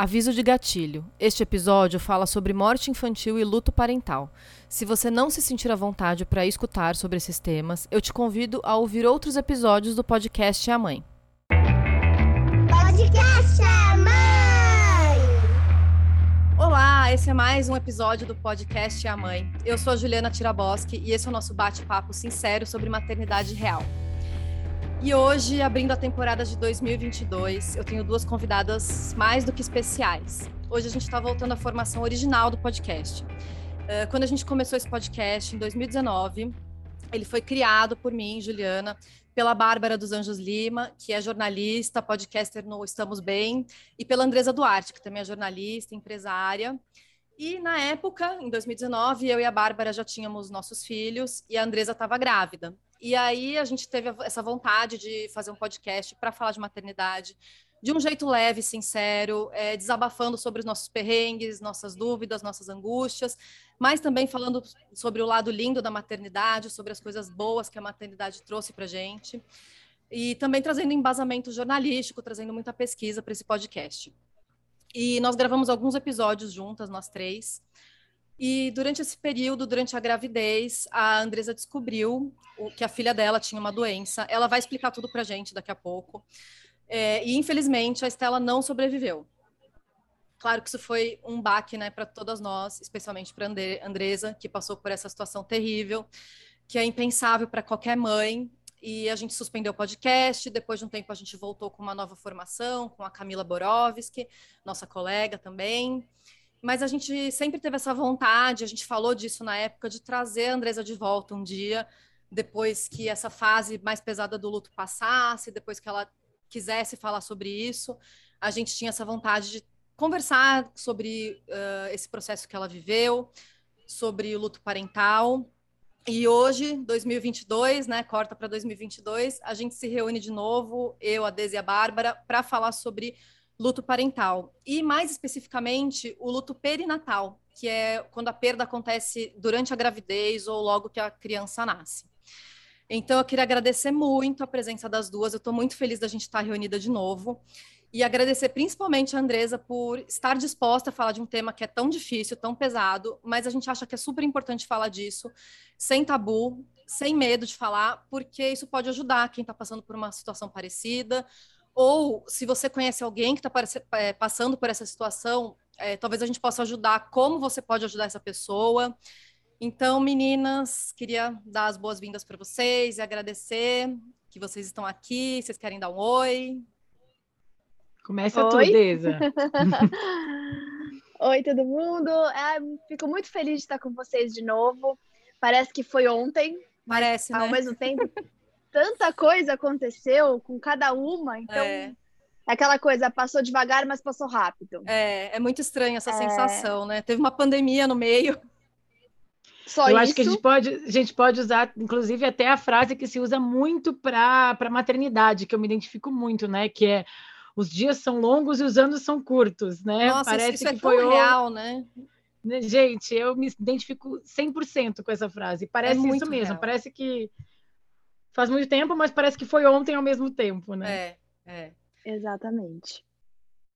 Aviso de gatilho. Este episódio fala sobre morte infantil e luto parental. Se você não se sentir à vontade para escutar sobre esses temas, eu te convido a ouvir outros episódios do podcast A Mãe. Podcast A Mãe! Olá, esse é mais um episódio do podcast A Mãe. Eu sou a Juliana Tiraboski e esse é o nosso bate-papo sincero sobre maternidade real. E hoje, abrindo a temporada de 2022, eu tenho duas convidadas mais do que especiais. Hoje a gente está voltando à formação original do podcast. Uh, quando a gente começou esse podcast em 2019, ele foi criado por mim, Juliana, pela Bárbara dos Anjos Lima, que é jornalista, podcaster no Estamos Bem, e pela Andresa Duarte, que também é jornalista, empresária. E na época, em 2019, eu e a Bárbara já tínhamos nossos filhos e a Andresa estava grávida. E aí a gente teve essa vontade de fazer um podcast para falar de maternidade de um jeito leve, sincero, é, desabafando sobre os nossos perrengues, nossas dúvidas, nossas angústias, mas também falando sobre o lado lindo da maternidade, sobre as coisas boas que a maternidade trouxe para gente. E também trazendo embasamento jornalístico, trazendo muita pesquisa para esse podcast. E nós gravamos alguns episódios juntas, nós três. E durante esse período, durante a gravidez, a Andresa descobriu que a filha dela tinha uma doença. Ela vai explicar tudo para a gente daqui a pouco. É, e infelizmente a Estela não sobreviveu. Claro que isso foi um baque, né, para todas nós, especialmente para Andresa, que passou por essa situação terrível, que é impensável para qualquer mãe. E a gente suspendeu o podcast. Depois de um tempo, a gente voltou com uma nova formação, com a Camila Borowski, nossa colega também mas a gente sempre teve essa vontade, a gente falou disso na época, de trazer a Andresa de volta um dia, depois que essa fase mais pesada do luto passasse, depois que ela quisesse falar sobre isso, a gente tinha essa vontade de conversar sobre uh, esse processo que ela viveu, sobre o luto parental. E hoje, 2022, né, corta para 2022, a gente se reúne de novo, eu, a Desi e a Bárbara, para falar sobre luto parental. E mais especificamente, o luto perinatal, que é quando a perda acontece durante a gravidez ou logo que a criança nasce. Então, eu queria agradecer muito a presença das duas. Eu estou muito feliz da gente estar reunida de novo. E agradecer principalmente a Andresa por estar disposta a falar de um tema que é tão difícil, tão pesado, mas a gente acha que é super importante falar disso, sem tabu, sem medo de falar, porque isso pode ajudar quem está passando por uma situação parecida, ou se você conhece alguém que está é, passando por essa situação, é, talvez a gente possa ajudar, como você pode ajudar essa pessoa. Então, meninas, queria dar as boas-vindas para vocês e agradecer que vocês estão aqui. Vocês querem dar um oi? Começa oi. tu, Deza. oi, todo mundo. É, fico muito feliz de estar com vocês de novo. Parece que foi ontem. Parece, né? Ao mesmo tempo, tanta coisa aconteceu com cada uma, então é. aquela coisa passou devagar, mas passou rápido. É, é muito estranho essa é... sensação, né? Teve uma pandemia no meio. Só Eu isso? acho que a gente, pode, a gente pode usar, inclusive, até a frase que se usa muito para a maternidade, que eu me identifico muito, né? Que é os dias são longos e os anos são curtos, né? Nossa, Parece isso, isso que é foi real, o... né? né? Gente, eu me identifico 100% com essa frase. Parece é isso mesmo. Real. Parece que faz muito tempo, mas parece que foi ontem ao mesmo tempo, né? É, é. Exatamente.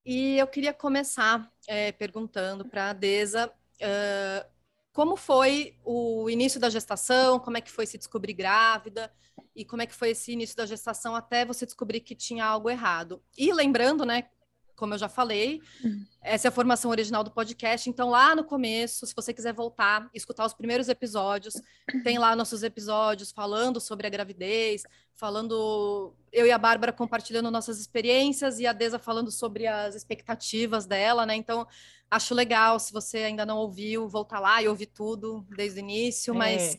E eu queria começar é, perguntando para a Deza uh, como foi o início da gestação, como é que foi se descobrir grávida e como é que foi esse início da gestação até você descobrir que tinha algo errado. E lembrando, né, como eu já falei, uhum. essa é a formação original do podcast. Então, lá no começo, se você quiser voltar, escutar os primeiros episódios, tem lá nossos episódios falando sobre a gravidez, falando eu e a Bárbara compartilhando nossas experiências e a Deza falando sobre as expectativas dela, né? Então, acho legal se você ainda não ouviu, voltar lá e ouvir tudo desde o início, é. mas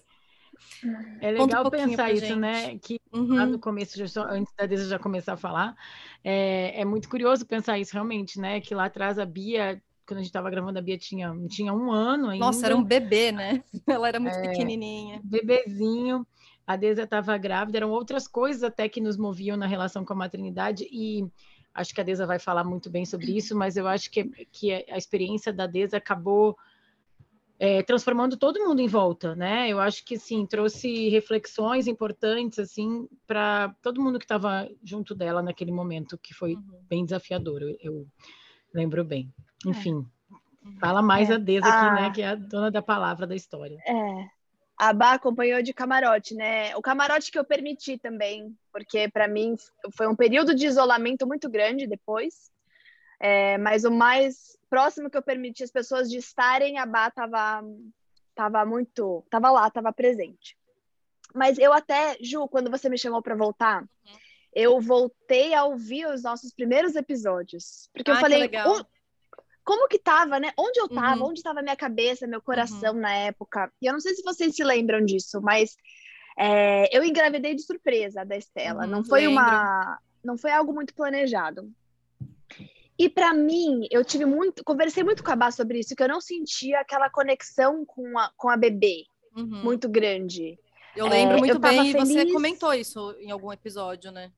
é legal um pensar isso, gente. né? Que uhum. lá no começo, antes da Deza já começar a falar, é, é, muito curioso pensar isso realmente, né? Que lá atrás a Bia, quando a gente estava gravando, a Bia tinha, tinha um ano ainda. Nossa, era um bebê, né? Ela era muito é, pequenininha. Bebezinho. A Deza estava grávida, eram outras coisas até que nos moviam na relação com a maternidade e acho que a Deza vai falar muito bem sobre isso, mas eu acho que, que a experiência da Deza acabou é, transformando todo mundo em volta, né? Eu acho que sim, trouxe reflexões importantes assim para todo mundo que estava junto dela naquele momento que foi uhum. bem desafiador. Eu, eu, Lembro bem. É. Enfim, é. fala mais é. a Deza aqui, né, ah. que é a dona da palavra da história. É. A Bá acompanhou de camarote, né? O camarote que eu permiti também, porque para mim foi um período de isolamento muito grande depois. É, mas o mais próximo que eu permiti as pessoas de estarem, a Bá tava, tava muito, tava lá, tava presente. Mas eu até, Ju, quando você me chamou para voltar, uhum. eu voltei a ouvir os nossos primeiros episódios, porque ah, eu falei, como que tava, né? Onde eu tava, uhum. onde estava minha cabeça, meu coração uhum. na época. E eu não sei se vocês se lembram disso, mas é, eu engravidei de surpresa da Estela. Uhum, não foi lembro. uma, não foi algo muito planejado. E para mim, eu tive muito, conversei muito com a Bá sobre isso, que eu não sentia aquela conexão com a, com a bebê uhum. muito grande. Eu lembro é, muito eu bem, e você comentou isso em algum episódio, né?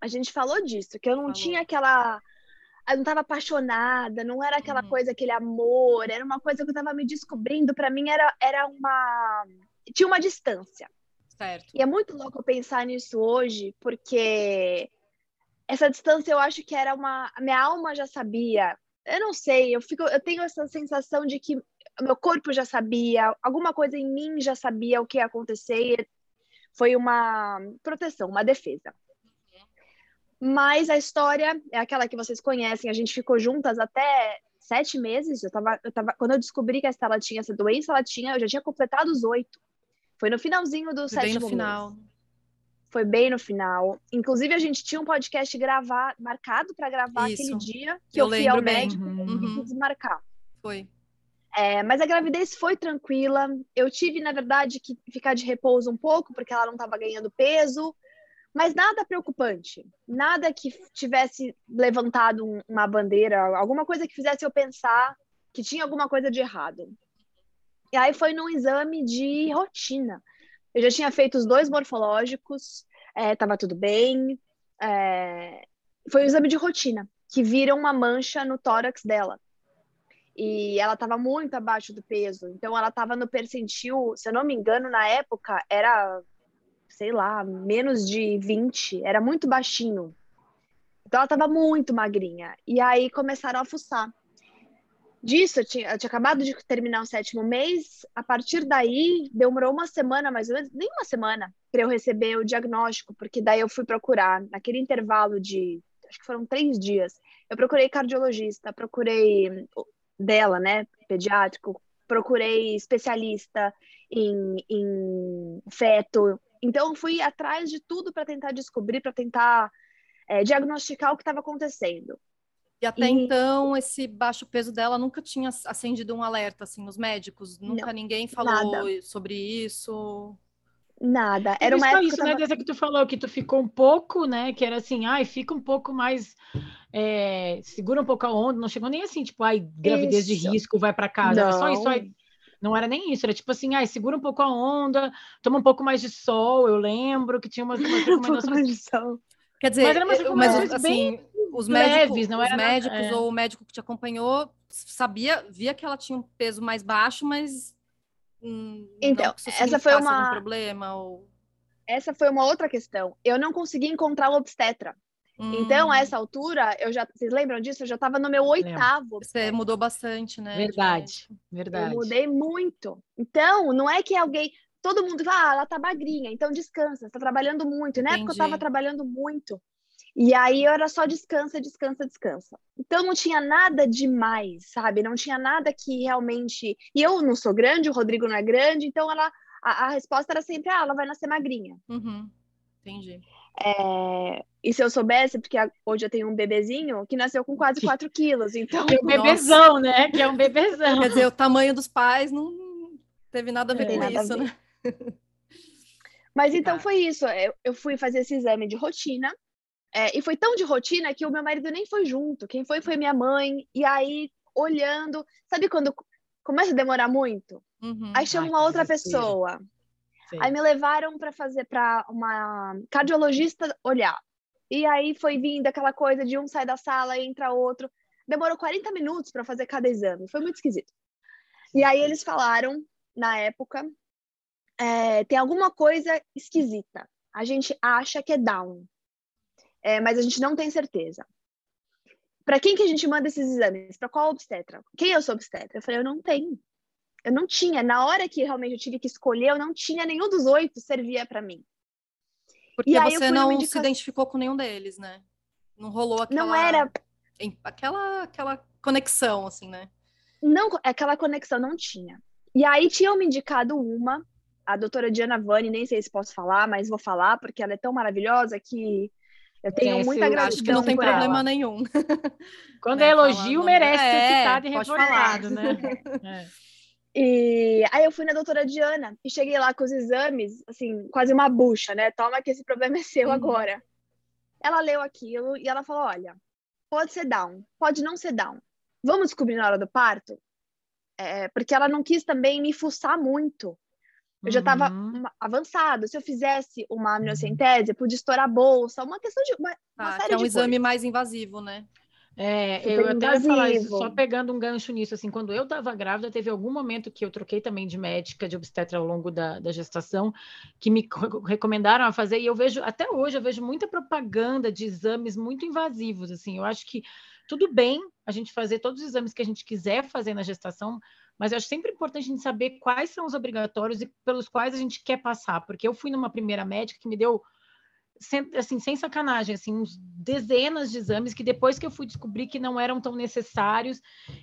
A gente falou disso, que eu não falou. tinha aquela. Eu não estava apaixonada, não era aquela uhum. coisa, aquele amor, era uma coisa que eu estava me descobrindo. Para mim, era, era uma. Tinha uma distância. Certo. E é muito louco pensar nisso hoje, porque essa distância eu acho que era uma. A minha alma já sabia. Eu não sei, eu, fico, eu tenho essa sensação de que meu corpo já sabia, alguma coisa em mim já sabia o que ia acontecer. Foi uma proteção, uma defesa. Mas a história é aquela que vocês conhecem. A gente ficou juntas até sete meses. Eu tava, eu tava, quando eu descobri que a Estela tinha essa doença, ela tinha, eu já tinha completado os oito. Foi no finalzinho do sétimo bem no final. Mês. Foi bem no final. Inclusive, a gente tinha um podcast gravar, marcado para gravar Isso. aquele dia que eu, eu fui ao médico uhum. e desmarcar. Foi. É, mas a gravidez foi tranquila. Eu tive, na verdade, que ficar de repouso um pouco, porque ela não estava ganhando peso, mas nada preocupante. Nada que tivesse levantado uma bandeira, alguma coisa que fizesse eu pensar que tinha alguma coisa de errado. E aí foi num exame de rotina. Eu já tinha feito os dois morfológicos, estava é, tudo bem. É, foi um exame de rotina, que viram uma mancha no tórax dela e ela estava muito abaixo do peso. Então ela estava no percentil, se eu não me engano, na época era, sei lá, menos de 20, era muito baixinho. Então ela estava muito magrinha. E aí começaram a fuçar. Disso, eu tinha, eu tinha acabado de terminar o sétimo mês. A partir daí, demorou uma semana, mais ou menos, nem uma semana, para eu receber o diagnóstico, porque daí eu fui procurar, naquele intervalo de, acho que foram três dias, eu procurei cardiologista, procurei dela, né, pediátrico, procurei especialista em, em feto. Então, fui atrás de tudo para tentar descobrir, para tentar é, diagnosticar o que estava acontecendo. E até e... então, esse baixo peso dela nunca tinha acendido um alerta, assim, nos médicos? Nunca Não, ninguém falou nada. sobre isso? Nada. Era uma época isso, né, tava... né? Desde que tu falou que tu ficou um pouco, né? Que era assim, ai, fica um pouco mais. É, segura um pouco a onda. Não chegou nem assim, tipo, ai, gravidez isso. de risco, vai para casa. Não. Era só isso. Ai, não era nem isso, era tipo assim, ai, segura um pouco a onda, toma um pouco mais de sol. Eu lembro que tinha umas, umas recomendações. de sol. Quer dizer, mas era umas recomendações mas, assim, bem os médicos, leves, não os era médicos é. ou o médico que te acompanhou sabia, via que ela tinha um peso mais baixo, mas Hum, então, essa foi uma problema ou essa foi uma outra questão. Eu não consegui encontrar o obstetra. Hum. Então, a essa altura, eu já, vocês lembram disso? Eu já estava no meu oitavo. Você mudou bastante, né? Verdade, verdade. Eu mudei muito. Então, não é que alguém, todo mundo fala, ah, ela tá magrinha, então descansa, está trabalhando muito. Na Entendi. época eu estava trabalhando muito. E aí eu era só descansa, descansa, descansa. Então não tinha nada demais, sabe? Não tinha nada que realmente. E eu não sou grande, o Rodrigo não é grande, então ela a, a resposta era sempre: ah, ela vai nascer magrinha. Uhum. Entendi. É... E se eu soubesse, porque hoje eu tenho um bebezinho que nasceu com quase 4 quilos, então... Que é um bebezão, Nossa. né? Que é um bebezão. Quer dizer, o tamanho dos pais não teve nada a ver é, com isso, né? Mas então foi isso. Eu, eu fui fazer esse exame de rotina é, e foi tão de rotina que o meu marido nem foi junto. Quem foi foi minha mãe. E aí, olhando, sabe quando começa a demorar muito? Uhum. Aí chama Ai, uma outra pessoa. Sim. Aí me levaram para fazer para uma cardiologista olhar. E aí foi vindo aquela coisa de um sai da sala e entra outro. Demorou 40 minutos para fazer cada exame. Foi muito esquisito. E aí eles falaram, na época, é, tem alguma coisa esquisita. A gente acha que é Down é, mas a gente não tem certeza. para quem que a gente manda esses exames? Para qual obstetra? Quem eu sou obstetra? Eu falei, eu não tenho. Eu não tinha. Na hora que realmente eu tive que escolher, eu não tinha nenhum dos oito servia para mim. Porque e você não se identificou com nenhum deles, né? Não rolou aquela... Não era... Aquela, aquela conexão, assim, né? Não, aquela conexão não tinha. E aí tinham me indicado uma, a doutora Diana Vani, nem sei se posso falar, mas vou falar, porque ela é tão maravilhosa que eu tenho muita gratidão. Acho que não tem problema ela. nenhum. Quando é elogio, merece é, ser citado e reforçado, né? É. E aí eu fui na doutora Diana e cheguei lá com os exames, assim, quase uma bucha, né? Toma que esse problema é seu uhum. agora. Ela leu aquilo e ela falou: olha, pode ser down, pode não ser down. Vamos descobrir na hora do parto? É, porque ela não quis também me fuçar muito. Eu já estava uhum. avançado. Se eu fizesse uma amniocentese, eu podia estourar a bolsa, uma questão de. Uma, ah, uma série é um exame coisas. mais invasivo, né? É, Super eu até ia falar isso, só pegando um gancho nisso, assim, quando eu estava grávida, teve algum momento que eu troquei também de médica, de obstetra ao longo da, da gestação, que me recomendaram a fazer, e eu vejo, até hoje, eu vejo muita propaganda de exames muito invasivos, assim, eu acho que tudo bem a gente fazer todos os exames que a gente quiser fazer na gestação, mas eu acho sempre importante a gente saber quais são os obrigatórios e pelos quais a gente quer passar, porque eu fui numa primeira médica que me deu sem, assim, sem sacanagem, assim, uns dezenas de exames que depois que eu fui descobrir que não eram tão necessários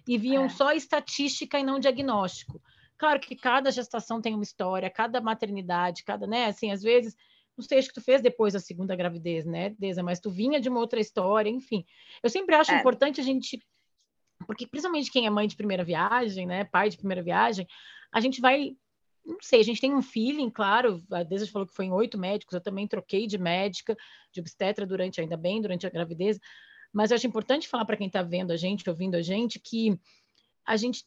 e viam é. só estatística e não diagnóstico. Claro que cada gestação tem uma história, cada maternidade, cada, né, assim, às vezes, não sei, acho que tu fez depois da segunda gravidez, né, Deza, mas tu vinha de uma outra história, enfim. Eu sempre acho é. importante a gente, porque principalmente quem é mãe de primeira viagem, né, pai de primeira viagem, a gente vai não sei, a gente tem um feeling, claro. A Deise falou que foi em oito médicos, eu também troquei de médica, de obstetra durante, ainda bem, durante a gravidez. Mas eu acho importante falar para quem está vendo a gente, ouvindo a gente, que a gente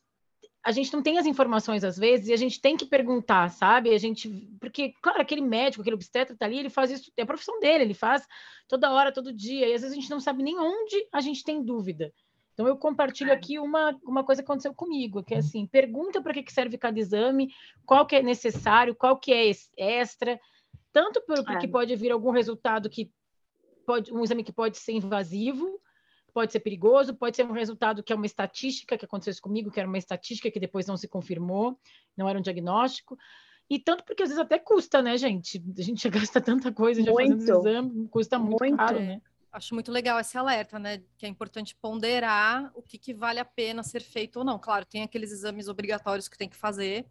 a gente não tem as informações às vezes e a gente tem que perguntar, sabe? A gente, porque claro, aquele médico, aquele obstetra tá ali, ele faz isso, é a profissão dele, ele faz toda hora, todo dia, e às vezes a gente não sabe nem onde a gente tem dúvida. Então, eu compartilho aqui uma, uma coisa que aconteceu comigo, que é assim, pergunta para que serve cada exame, qual que é necessário, qual que é extra, tanto porque é. pode vir algum resultado que pode, um exame que pode ser invasivo, pode ser perigoso, pode ser um resultado que é uma estatística, que aconteceu isso comigo, que era uma estatística que depois não se confirmou, não era um diagnóstico, e tanto porque às vezes até custa, né, gente? A gente já gasta tanta coisa já muito. fazendo exame, custa muito, muito. caro, né? Acho muito legal esse alerta, né? Que é importante ponderar o que, que vale a pena ser feito ou não. Claro, tem aqueles exames obrigatórios que tem que fazer.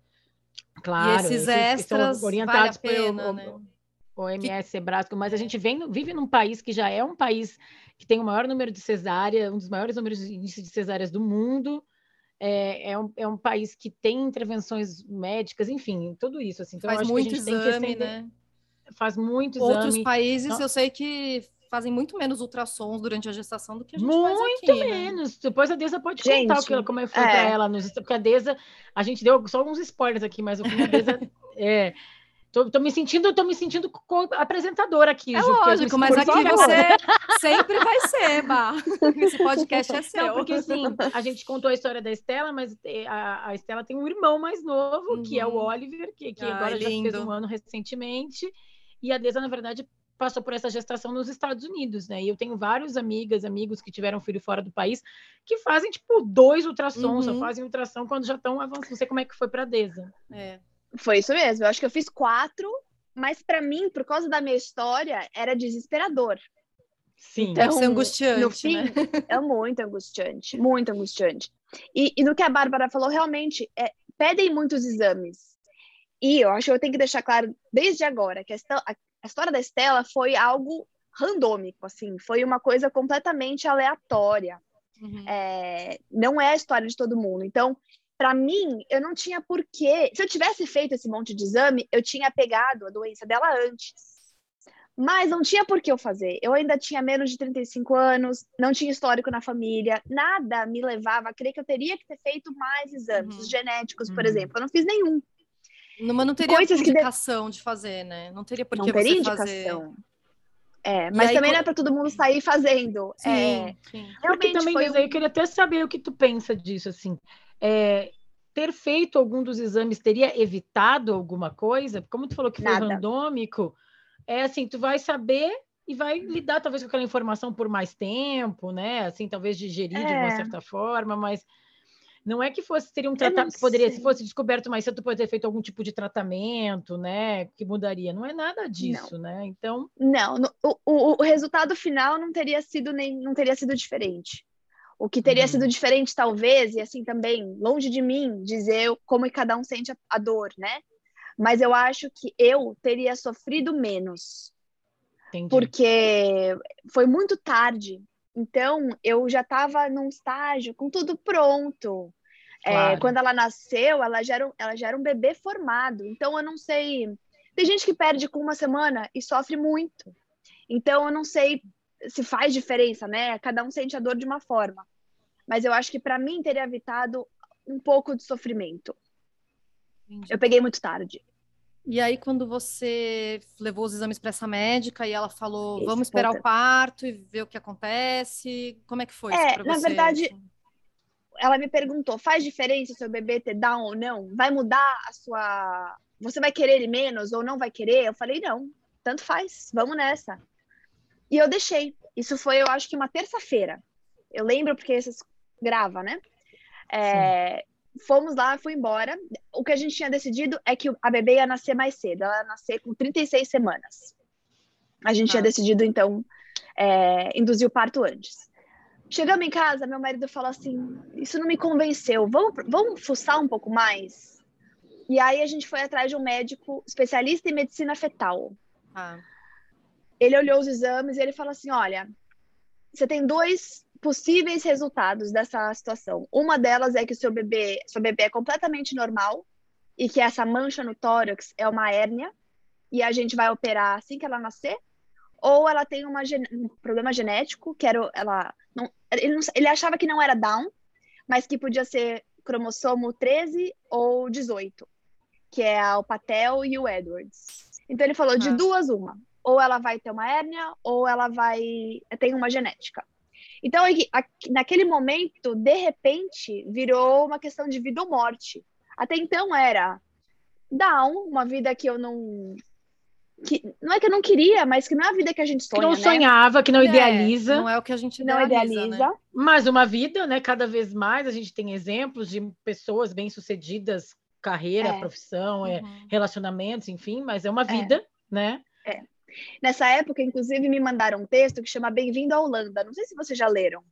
Claro, e esses extras orientados vale a pena, pelo, né? OMS, Sebrasco, mas a gente vem, vive num país que já é um país que tem o maior número de cesárea, um dos maiores números de índice de cesáreas do mundo. É, é, um, é um país que tem intervenções médicas, enfim, tudo isso. Assim. Então, Faz muito exame, né? Faz muito exame. Outros países, então, eu sei que fazem muito menos ultrassons durante a gestação do que a gente muito faz aqui. Muito né? menos. Né? Depois a Deza pode gente, contar o que, como é foi é. para ela. Porque a Deza, a gente deu só alguns spoilers aqui, mas o que a Deza é, Tô, tô, me sentindo, tô me sentindo apresentadora aqui. É Ju, lógico, mas aqui você sempre vai ser, Bah. Esse podcast é seu. Não, porque assim, a gente contou a história da Estela, mas é, a, a Estela tem um irmão mais novo, uhum. que é o uhum. Oliver, que, que agora lindo. já fez um ano recentemente. E a Deza, na verdade, passou por essa gestação nos Estados Unidos, né? E eu tenho vários amigas, amigos que tiveram filho fora do país que fazem tipo dois ultrassons, uhum. só fazem ultrassom quando já estão avançando. Não sei como é que foi para Deza. É. Foi isso mesmo. Eu acho que eu fiz quatro, mas para mim, por causa da minha história, era desesperador. Sim, então, deve ser angustiante, no fim, né? É muito angustiante, muito angustiante. E, e no que a Bárbara falou, realmente, é, pedem muitos exames. E eu acho que eu tenho que deixar claro desde agora que a, a história da Estela foi algo randômico, assim, foi uma coisa completamente aleatória. Uhum. É, não é a história de todo mundo. Então, para mim, eu não tinha porquê. Se eu tivesse feito esse monte de exame, eu tinha pegado a doença dela antes. Mas não tinha por que eu fazer. Eu ainda tinha menos de 35 anos, não tinha histórico na família, nada me levava a crer que eu teria que ter feito mais exames, uhum. genéticos, por uhum. exemplo. Eu não fiz nenhum. Mas não teria Coisas indicação de... de fazer, né? Não teria por que não teria indicação. fazer. É, mas aí, também não é para todo mundo sair fazendo. Sim, é, sim. Realmente também, foi um... eu queria até saber o que tu pensa disso, assim. É, ter feito algum dos exames teria evitado alguma coisa? Como tu falou que foi Nada. randômico, é assim, tu vai saber e vai lidar talvez com aquela informação por mais tempo, né? Assim, talvez digerir é. de uma é. certa forma, mas não é que fosse teria um tratamento, poderia se fosse descoberto mais cedo poderia ter feito algum tipo de tratamento, né? Que mudaria. Não é nada disso, não. né? Então não, no, o, o, resultado final não teria sido nem não teria sido diferente. O que teria sido diferente, talvez, e assim também, longe de mim dizer como cada um sente a, a dor, né? Mas eu acho que eu teria sofrido menos. Entendi. Porque foi muito tarde. Então, eu já estava num estágio com tudo pronto. É, claro. É, quando ela nasceu, ela já, era, ela já era um bebê formado. Então, eu não sei. Tem gente que perde com uma semana e sofre muito. Então, eu não sei se faz diferença, né? Cada um sente a dor de uma forma. Mas eu acho que para mim teria evitado um pouco de sofrimento. Entendi. Eu peguei muito tarde. E aí, quando você levou os exames para essa médica e ela falou, vamos esperar o parto e ver o que acontece, como é que foi? É, na verdade, ela me perguntou, faz diferença seu bebê ter Down ou não? Vai mudar a sua... Você vai querer ele menos ou não vai querer? Eu falei, não, tanto faz, vamos nessa. E eu deixei. Isso foi, eu acho que uma terça-feira. Eu lembro porque esses grava, né? É, fomos lá, fui embora. O que a gente tinha decidido é que a bebê ia nascer mais cedo, ela ia nascer com 36 semanas. A gente ah. tinha decidido, então, é, induzir o parto antes. Chegamos em casa, meu marido falou assim: Isso não me convenceu, vamos, vamos fuçar um pouco mais? E aí a gente foi atrás de um médico especialista em medicina fetal. Ah. Ele olhou os exames e ele falou assim: Olha, você tem dois possíveis resultados dessa situação. Uma delas é que o seu bebê, seu bebê é completamente normal e que essa mancha no tórax é uma hérnia e a gente vai operar assim que ela nascer, ou ela tem uma, um problema genético, que era ela ele, não, ele achava que não era Down, mas que podia ser cromossomo 13 ou 18, que é o Patel e o Edwards. Então ele falou de duas uma, ou ela vai ter uma hérnia ou ela vai tem uma genética. Então, naquele momento, de repente, virou uma questão de vida ou morte. Até então era down, uma vida que eu não. Que, não é que eu não queria, mas que não é a vida que a gente sonha. Que não né? sonhava, que não é, idealiza. Não é o que a gente não idealiza. Né? Mas uma vida, né? Cada vez mais a gente tem exemplos de pessoas bem-sucedidas, carreira, é. profissão, é, uhum. é, relacionamentos, enfim, mas é uma é. vida, né? É. Nessa época, inclusive, me mandaram um texto que chama Bem-vindo à Holanda. Não sei se vocês já leram.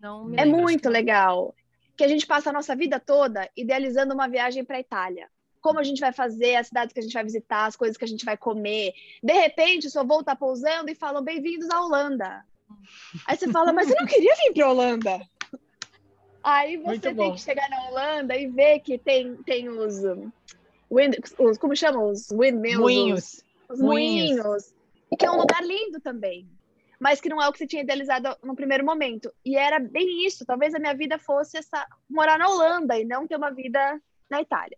Não é muito legal. Que a gente passa a nossa vida toda idealizando uma viagem para a Itália. Como a gente vai fazer, as cidades que a gente vai visitar, as coisas que a gente vai comer. De repente, o seu voo está pousando e falam bem-vindos à Holanda. Aí você fala, mas eu não queria vir para Holanda. Aí você tem que chegar na Holanda e ver que tem, tem os, wind, os como chama? Os windmills. Moinhos os moinhos. moinhos. E que é um lugar lindo também. Mas que não é o que você tinha idealizado no primeiro momento. E era bem isso. Talvez a minha vida fosse essa morar na Holanda e não ter uma vida na Itália.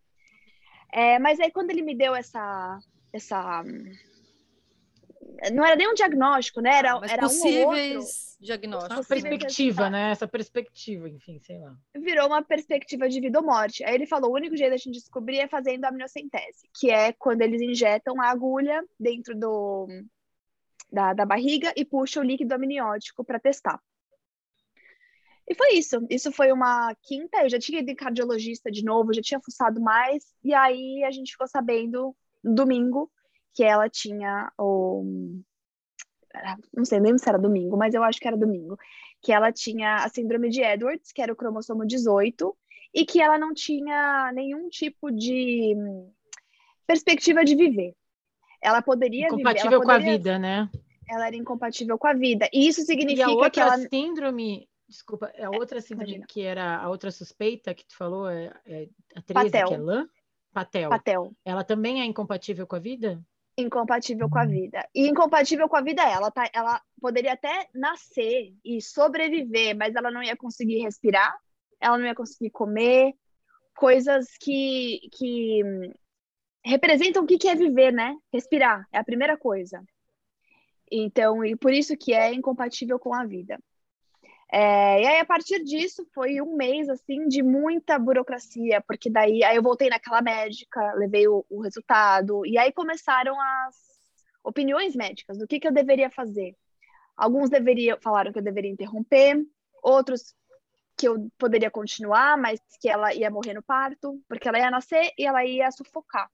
É, mas aí quando ele me deu essa essa não era nem um diagnóstico, né? Era, Mas era possíveis um diagnósticos. Uma perspectiva, né? Essa perspectiva, enfim, sei lá. Virou uma perspectiva de vida ou morte. Aí ele falou: o único jeito da gente descobrir é fazendo a amniocentese, que é quando eles injetam a agulha dentro do, da, da barriga e puxam o líquido amniótico para testar. E foi isso. Isso foi uma quinta. Eu já tinha ido em cardiologista de novo, já tinha fuçado mais. E aí a gente ficou sabendo domingo que ela tinha o não sei nem se era domingo, mas eu acho que era domingo, que ela tinha a síndrome de Edwards, que era o cromossomo 18, e que ela não tinha nenhum tipo de perspectiva de viver. Ela poderia incompatível viver, com a vida, né? Ela era incompatível com a vida. E isso significa e a outra que ela síndrome, desculpa, a outra síndrome Imagina. que era a outra suspeita que tu falou, é, é a 13, Patel. que é lã? Patel. Patel. Ela também é incompatível com a vida? incompatível com a vida. E incompatível com a vida ela tá, ela poderia até nascer e sobreviver, mas ela não ia conseguir respirar, ela não ia conseguir comer, coisas que que representam o que é viver, né? Respirar é a primeira coisa. Então, e por isso que é incompatível com a vida. É, e aí, a partir disso, foi um mês, assim, de muita burocracia, porque daí, aí eu voltei naquela médica, levei o, o resultado, e aí começaram as, opiniões médicas do que, que eu deveria fazer. Alguns deveriam falaram que eu deveria interromper, outros que eu poderia continuar, mas que ela ia morrer no parto, porque ela ia nascer e ela ia sufocar.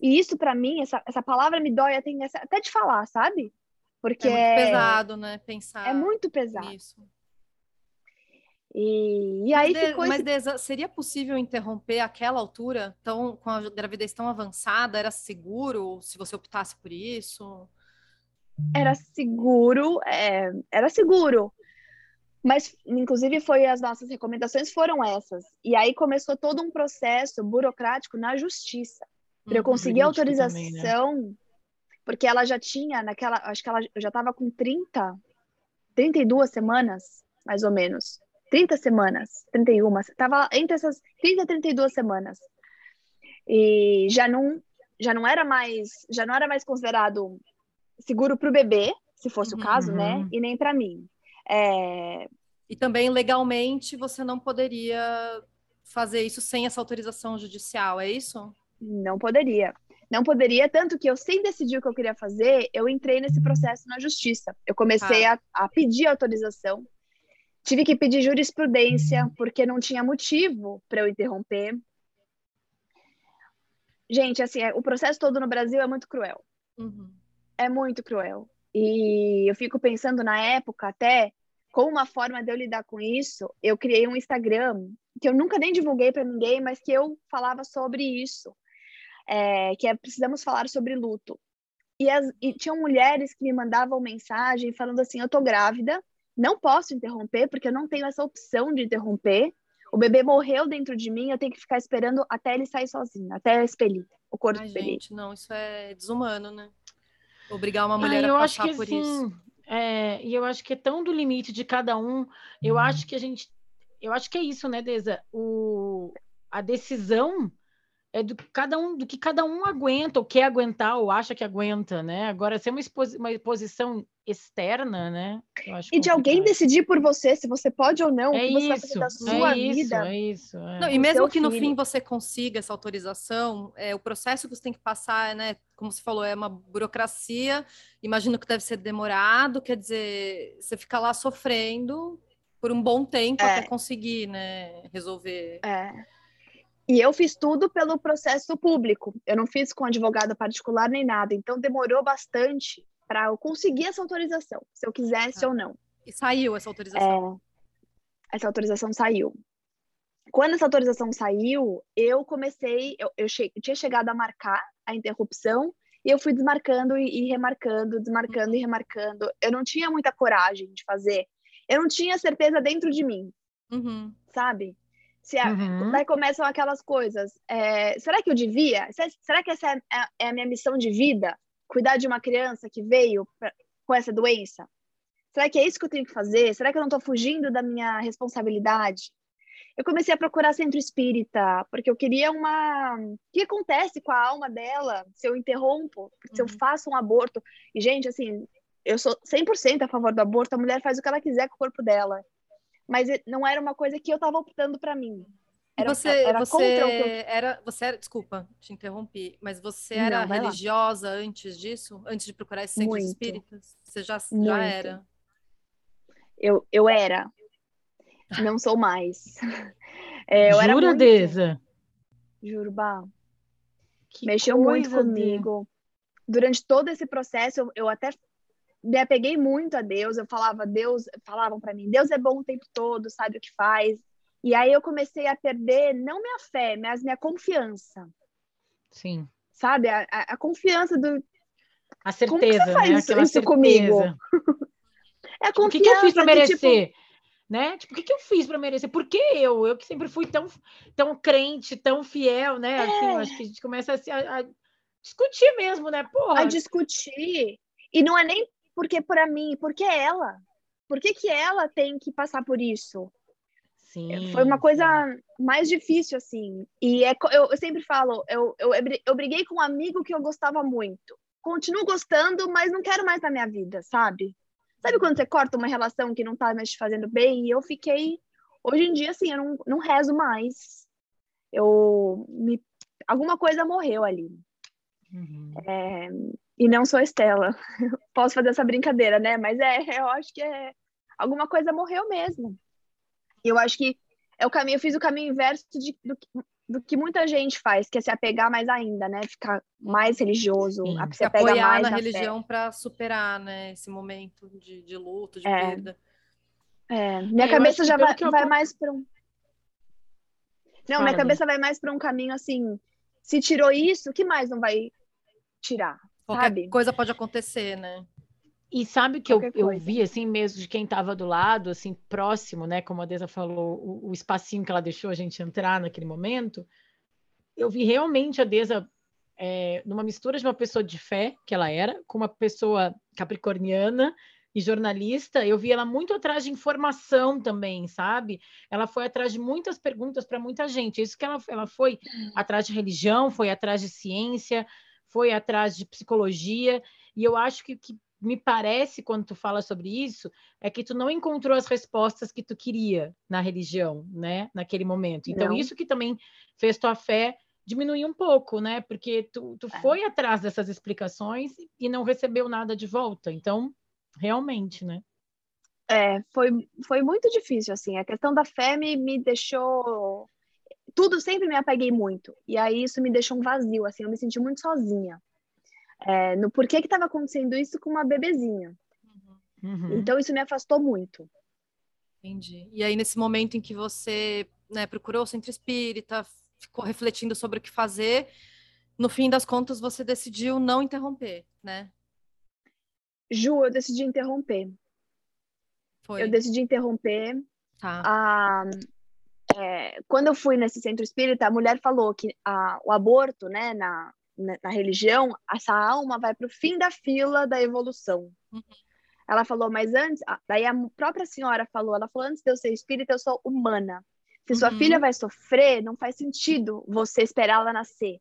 E isso para mim, essa, essa palavra me dói até, até de falar, sabe? Porque é muito pesado, né? Pensar. É muito pesado. Nisso. E, e aí mas, ficou. Mas esse... seria possível interromper aquela altura, tão, com a gravidez tão avançada? Era seguro se você optasse por isso? Era seguro, é, era seguro. Mas, inclusive, foi as nossas recomendações foram essas. E aí começou todo um processo burocrático na justiça para eu uhum. conseguir autorização, também, né? Porque ela já tinha naquela, acho que ela já estava com 30, 32 semanas, mais ou menos. 30 semanas, 31, estava entre essas 30 e 32 semanas. E já não já não era mais, já não era mais considerado seguro para o bebê, se fosse uhum. o caso, né? Uhum. E nem para mim. É... E também legalmente você não poderia fazer isso sem essa autorização judicial, é isso? Não poderia. Não poderia, tanto que eu, sem decidir o que eu queria fazer, eu entrei nesse processo na justiça. Eu comecei ah. a, a pedir autorização. Tive que pedir jurisprudência, porque não tinha motivo para eu interromper. Gente, assim, é, o processo todo no Brasil é muito cruel. Uhum. É muito cruel. E eu fico pensando na época até como uma forma de eu lidar com isso, eu criei um Instagram que eu nunca nem divulguei para ninguém, mas que eu falava sobre isso é, que é Precisamos Falar sobre Luto. E, as, e tinham mulheres que me mandavam mensagem falando assim: Eu tô grávida, não posso interromper, porque eu não tenho essa opção de interromper. O bebê morreu dentro de mim, eu tenho que ficar esperando até ele sair sozinho, até expelir, o corpo Ai, expelir. Gente, não, isso é desumano, né? Obrigar uma mulher ah, a passar por assim, isso. É, e eu acho que é tão do limite de cada um. Eu uhum. acho que a gente. Eu acho que é isso, né, Deza? O, a decisão é do, cada um, do que cada um aguenta, ou quer aguentar, ou acha que aguenta, né? Agora, ser uma, uma posição externa, né? e complicado. de alguém decidir por você se você pode ou não, é o que você isso, vai fazer da é sua é vida. Isso, é isso. É. Não, e mesmo que no fim você consiga essa autorização, é, o processo que você tem que passar, né? Como você falou, é uma burocracia, imagino que deve ser demorado, quer dizer, você fica lá sofrendo por um bom tempo é. até conseguir, né, resolver. É. E eu fiz tudo pelo processo público. Eu não fiz com advogado particular nem nada. Então demorou bastante para eu conseguir essa autorização, se eu quisesse ah. ou não. E saiu essa autorização? É, essa autorização saiu. Quando essa autorização saiu, eu comecei, eu, eu, che, eu tinha chegado a marcar a interrupção e eu fui desmarcando e, e remarcando, desmarcando uhum. e remarcando. Eu não tinha muita coragem de fazer. Eu não tinha certeza dentro de mim, uhum. sabe? Se a, uhum. Daí começam aquelas coisas. É, será que eu devia? Será que essa é a, é a, minha missão de vida? Cuidar de uma criança que veio pra, com essa doença? Será que é isso que eu tenho que fazer? Será que eu não estou fugindo da minha responsabilidade? Eu comecei a procurar centro espírita, porque eu queria uma. O que acontece com a alma dela se eu interrompo, se eu uhum. faço um aborto? E, gente, assim, eu sou 100% a favor do aborto, a mulher faz o que ela quiser com o corpo dela mas não era uma coisa que eu estava optando para mim. Era, você, era você contra o que eu... era, você era, desculpa, te interrompi, mas você era não, religiosa lá. antes disso, antes de procurar esses centros Muito. espíritas? Você já, já era? Eu, eu era. Não sou mais. É, eu Jura, Deza? Juro, Bah. Mexeu muito comigo. De... Durante todo esse processo, eu, eu até me apeguei muito a Deus. Eu falava, Deus, falavam para mim, Deus é bom o tempo todo, sabe o que faz. E aí eu comecei a perder não minha fé, mas minha confiança. Sim. Sabe, a, a, a confiança do. A certeza, Como que você faz né? isso, isso comigo? é a tipo, O que, que, eu fiz para merecer? tipo... Né? Tipo, o que, que eu fiz para merecer? Por que eu? Eu que sempre fui tão, tão crente, tão fiel, né? Assim, é. acho que a gente começa a, a discutir mesmo, né? Porra. A discutir. E não é nem porque para mim, porque ela? Por que, que ela tem que passar por isso? Sim, Foi uma coisa mais difícil, assim. E é, eu, eu sempre falo, eu, eu, eu briguei com um amigo que eu gostava muito. Continuo gostando, mas não quero mais na minha vida, sabe? Sabe quando você corta uma relação que não tá mais te fazendo bem? E eu fiquei. Hoje em dia, assim, eu não, não rezo mais. Eu. Me, alguma coisa morreu ali. Uhum. É, E não sou Estela. Posso fazer essa brincadeira, né? Mas é, eu acho que é alguma coisa morreu mesmo. Eu acho que é o caminho, eu fiz o caminho inverso de, do, do que muita gente faz, que é se apegar mais ainda, né? Ficar mais religioso, Sim, se apegar apoiar mais na, na religião para superar, né, esse momento de, de luto, de É. perda. É, minha É, cabeça já vai, eu vai mais para um. Não, Fala, minha cabeça vai mais para um caminho assim. Se tirou isso, o que mais não vai tirar? Qualquer Sabe? coisa pode acontecer, né? E sabe que eu, Qualquer eu coisa. vi, assim, mesmo de quem estava do lado, assim, próximo, né? Como a Deza falou, o, o espacinho que ela deixou a gente entrar naquele momento. Eu vi realmente a Deza é, numa mistura de uma pessoa de fé, que ela era, com uma pessoa capricorniana e jornalista. Eu vi ela muito atrás de informação também, sabe? Ela foi atrás de muitas perguntas para muita gente. Isso que ela, ela foi atrás de religião, foi atrás de ciência, foi atrás de psicologia. E eu acho que, que me parece, quando tu fala sobre isso, é que tu não encontrou as respostas que tu queria na religião, né? Naquele momento. Então, Não. isso que também fez tua fé diminuir um pouco, né? Porque tu, tu É. foi atrás dessas explicações e não recebeu nada de volta. Então, realmente, né? É, foi, foi muito difícil, assim. A questão da fé me, me deixou. Tudo sempre me apeguei muito. E aí isso me deixou um vazio, assim. Eu me senti muito sozinha. É, no porquê que estava acontecendo isso com uma bebezinha. Uhum. Então isso me afastou muito. Entendi. E aí, nesse momento em que você né, procurou o centro espírita, ficou refletindo sobre o que fazer, no fim das contas, você decidiu não interromper, né? Ju, eu decidi interromper. Foi. Eu decidi interromper. Tá. A, é, quando eu fui nesse centro espírita, a mulher falou que a, o aborto, né, na, na, na religião, essa alma vai para o fim da fila da evolução. Uhum. Ela falou, mas antes, daí a própria senhora falou, ela falou, antes de eu ser espírita, eu sou humana. Se sua Uhum. filha vai sofrer, não faz sentido você esperar ela nascer.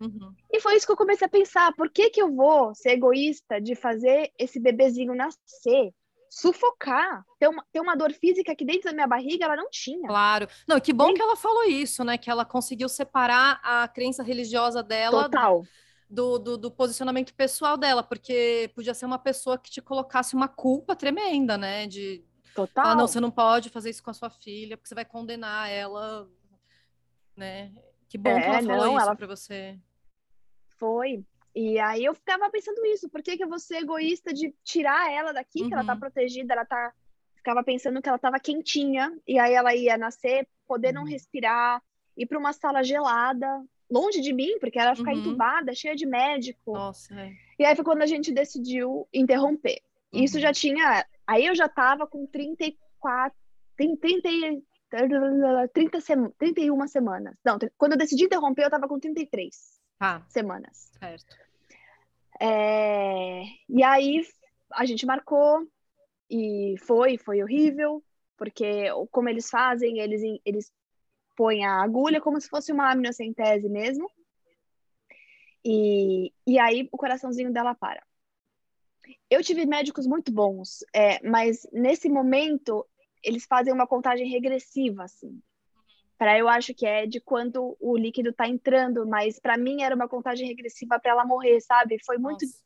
Uhum. E foi isso que eu comecei a pensar, por que que eu vou ser egoísta de fazer esse bebezinho nascer, sufocar, ter uma, ter uma dor física que dentro da minha barriga ela não tinha. Claro. Não, que bom Sim. que ela falou isso, né? Que ela conseguiu separar a crença religiosa dela Total. do, do, do posicionamento pessoal dela, porque podia ser uma pessoa que te colocasse uma culpa tremenda, né? De Total. falar, não, você não pode fazer isso com a sua filha, porque você vai condenar ela, né? Que bom que É, ela falou não, isso ela- pra você. Foi. E aí eu ficava pensando isso, por que, que eu vou ser egoísta de tirar ela daqui, que ela tá Uhum. protegida, ela tá. Ficava pensando que ela tava quentinha, e aí ela ia nascer, poder não Uhum. respirar, ir para uma sala gelada, longe de mim, porque ela ia ficar Uhum. entubada, cheia de médico. Nossa, é. E aí foi quando a gente decidiu interromper. Isso Uhum. já tinha. Aí eu já tava com 34, tem 30, e- 30 sema- 31 semanas. Não, quando eu decidi interromper, eu tava com 33 Tá, semanas. certo. É, E aí a gente marcou e foi, foi horrível, porque como eles fazem, eles, eles põem a agulha como se fosse uma amniocentese mesmo. E, e aí o coraçãozinho dela para. Eu tive médicos muito bons, é, mas nesse momento eles fazem uma contagem regressiva, assim. Para eu acho que é de quando o líquido tá entrando, mas para mim era uma contagem regressiva para ela morrer, sabe? Foi muito, Nossa.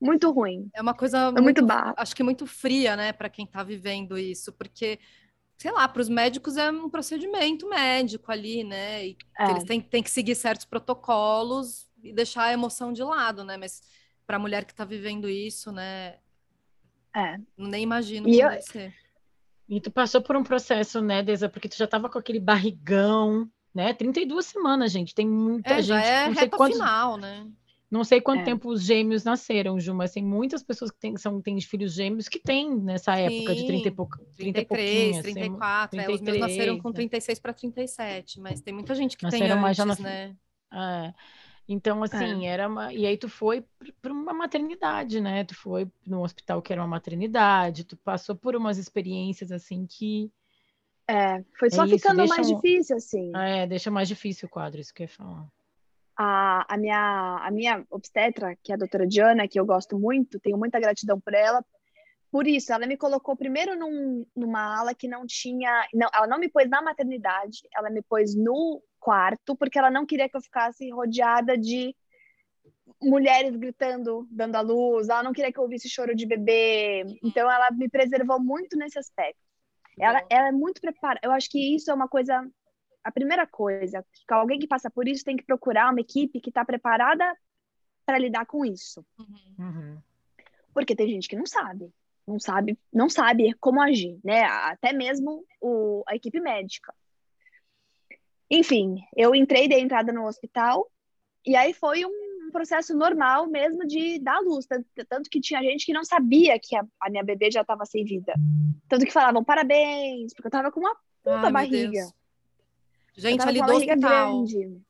muito ruim. É uma coisa muito, muito barro. acho que muito fria, né, para quem tá vivendo isso, porque, sei lá, para os médicos é um procedimento médico ali, né? E É. eles têm, têm que seguir certos protocolos e deixar a emoção de lado, né? Mas para a mulher que tá vivendo isso, né, É. nem imagino E como eu- deve ser. E tu passou por um processo, né, Deza? Porque tu já tava com aquele barrigão, né? 32 semanas, gente. Tem muita É, gente. já é não sei reta quantos, final, né? não sei quanto É. tempo os gêmeos nasceram, Ju, mas tem muitas pessoas que têm, são, têm filhos gêmeos que têm nessa época de 30 e Sim, pouco. 30 e 33, pouquinho, assim, 34, é, os meus nasceram com 33, né? 36 para 37, mas tem muita gente que tem Nasceram mais antes, já na- né? É. Então, assim, era uma. E aí tu foi para uma maternidade, né? Tu foi num hospital que era uma maternidade, tu passou por umas experiências assim que É, foi só É isso, ficando mais um- difícil, assim. é, deixa mais difícil o quadro, isso que eu ia falar. A, a, minha, a minha obstetra, que é a doutora Diana, que eu gosto muito, tenho muita gratidão por ela. Por isso, ela me colocou primeiro num, numa ala que não tinha. Não, ela não me pôs na maternidade, ela me pôs no quarto, porque ela não queria que eu ficasse rodeada de mulheres gritando, dando a luz, ela não queria que eu ouvisse choro de bebê. Então, ela me preservou muito nesse aspecto. Ela, ela é muito preparada. Eu acho que isso é uma coisa. A primeira coisa, que alguém que passa por isso tem que procurar uma equipe que está preparada para lidar com isso. Uhum. Porque tem gente que não sabe, não sabe, não sabe como agir, né? Até mesmo o, a equipe médica. Enfim, eu entrei, dei entrada no hospital, e aí foi um processo normal mesmo de dar luz. Tanto, tanto que tinha gente que não sabia que a, a minha bebê já estava sem vida. Tanto que falavam parabéns, porque eu estava com uma puta Ai, barriga. Gente, ali do hospital. Grande.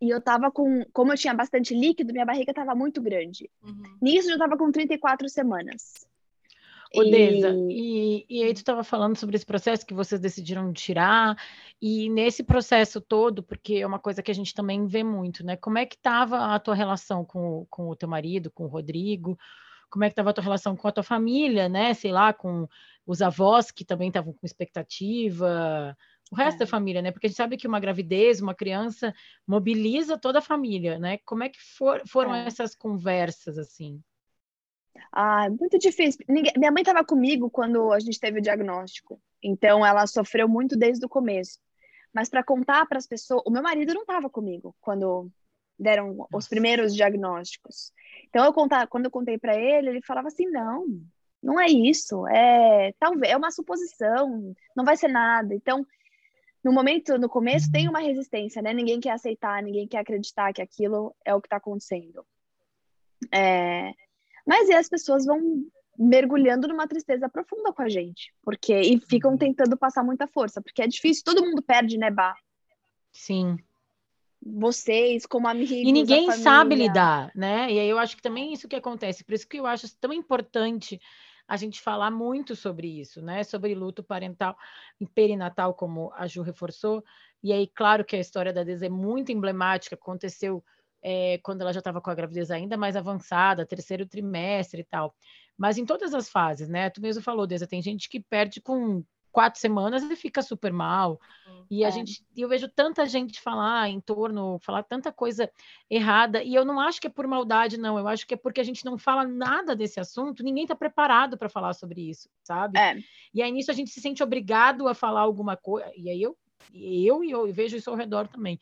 E eu tava com. Como eu tinha bastante líquido, minha barriga tava muito grande. Uhum. Nisso eu tava com 34 semanas. Odessa, e... e, e aí tu estava falando sobre esse processo que vocês decidiram tirar, e nesse processo todo, porque é uma coisa que a gente também vê muito, né? Como é que estava a tua relação com, com o teu marido, com o Rodrigo? Como é que estava a tua relação com a tua família, né? Sei lá, com os avós que também estavam com expectativa, o resto é. da família, né? Porque a gente sabe que uma gravidez, uma criança mobiliza toda a família, né? Como é que for, foram é. essas conversas assim? Ah, muito difícil. Ninguém... Minha mãe estava comigo quando a gente teve o diagnóstico, então ela sofreu muito desde o começo. Mas para contar para as pessoas, o meu marido não estava comigo quando deram Nossa. os primeiros diagnósticos. Então eu contar, quando eu contei para ele, ele falava assim: "Não, não é isso, é talvez é uma suposição, não vai ser nada". Então no momento, no começo, tem uma resistência, né? Ninguém quer aceitar, ninguém quer acreditar que aquilo é o que está acontecendo. É... Mas e as pessoas vão mergulhando numa tristeza profunda com a gente, porque e ficam tentando passar muita força, porque é difícil, todo mundo perde, né, Bah? Sim. Vocês, como amigos. E ninguém sabe lidar, né? E aí eu acho que também isso que acontece, por isso que eu acho tão importante a gente falar muito sobre isso, né? Sobre luto parental e perinatal, como a Ju reforçou. E aí, claro que a história da Deza é muito emblemática, aconteceu é, quando ela já estava com a gravidez ainda mais avançada, terceiro trimestre e tal. Mas em todas as fases, né? Tu mesmo falou, Deza, tem gente que perde com quatro semanas e fica super mal. Uhum. E a é. gente, eu vejo tanta gente falar em torno, falar tanta coisa errada, e eu não acho que é por maldade, não. Eu acho que é porque a gente não fala nada desse assunto, ninguém está preparado para falar sobre isso, sabe? É. E aí nisso a gente se sente obrigado a falar alguma coisa. E aí eu, eu e eu vejo isso ao redor também.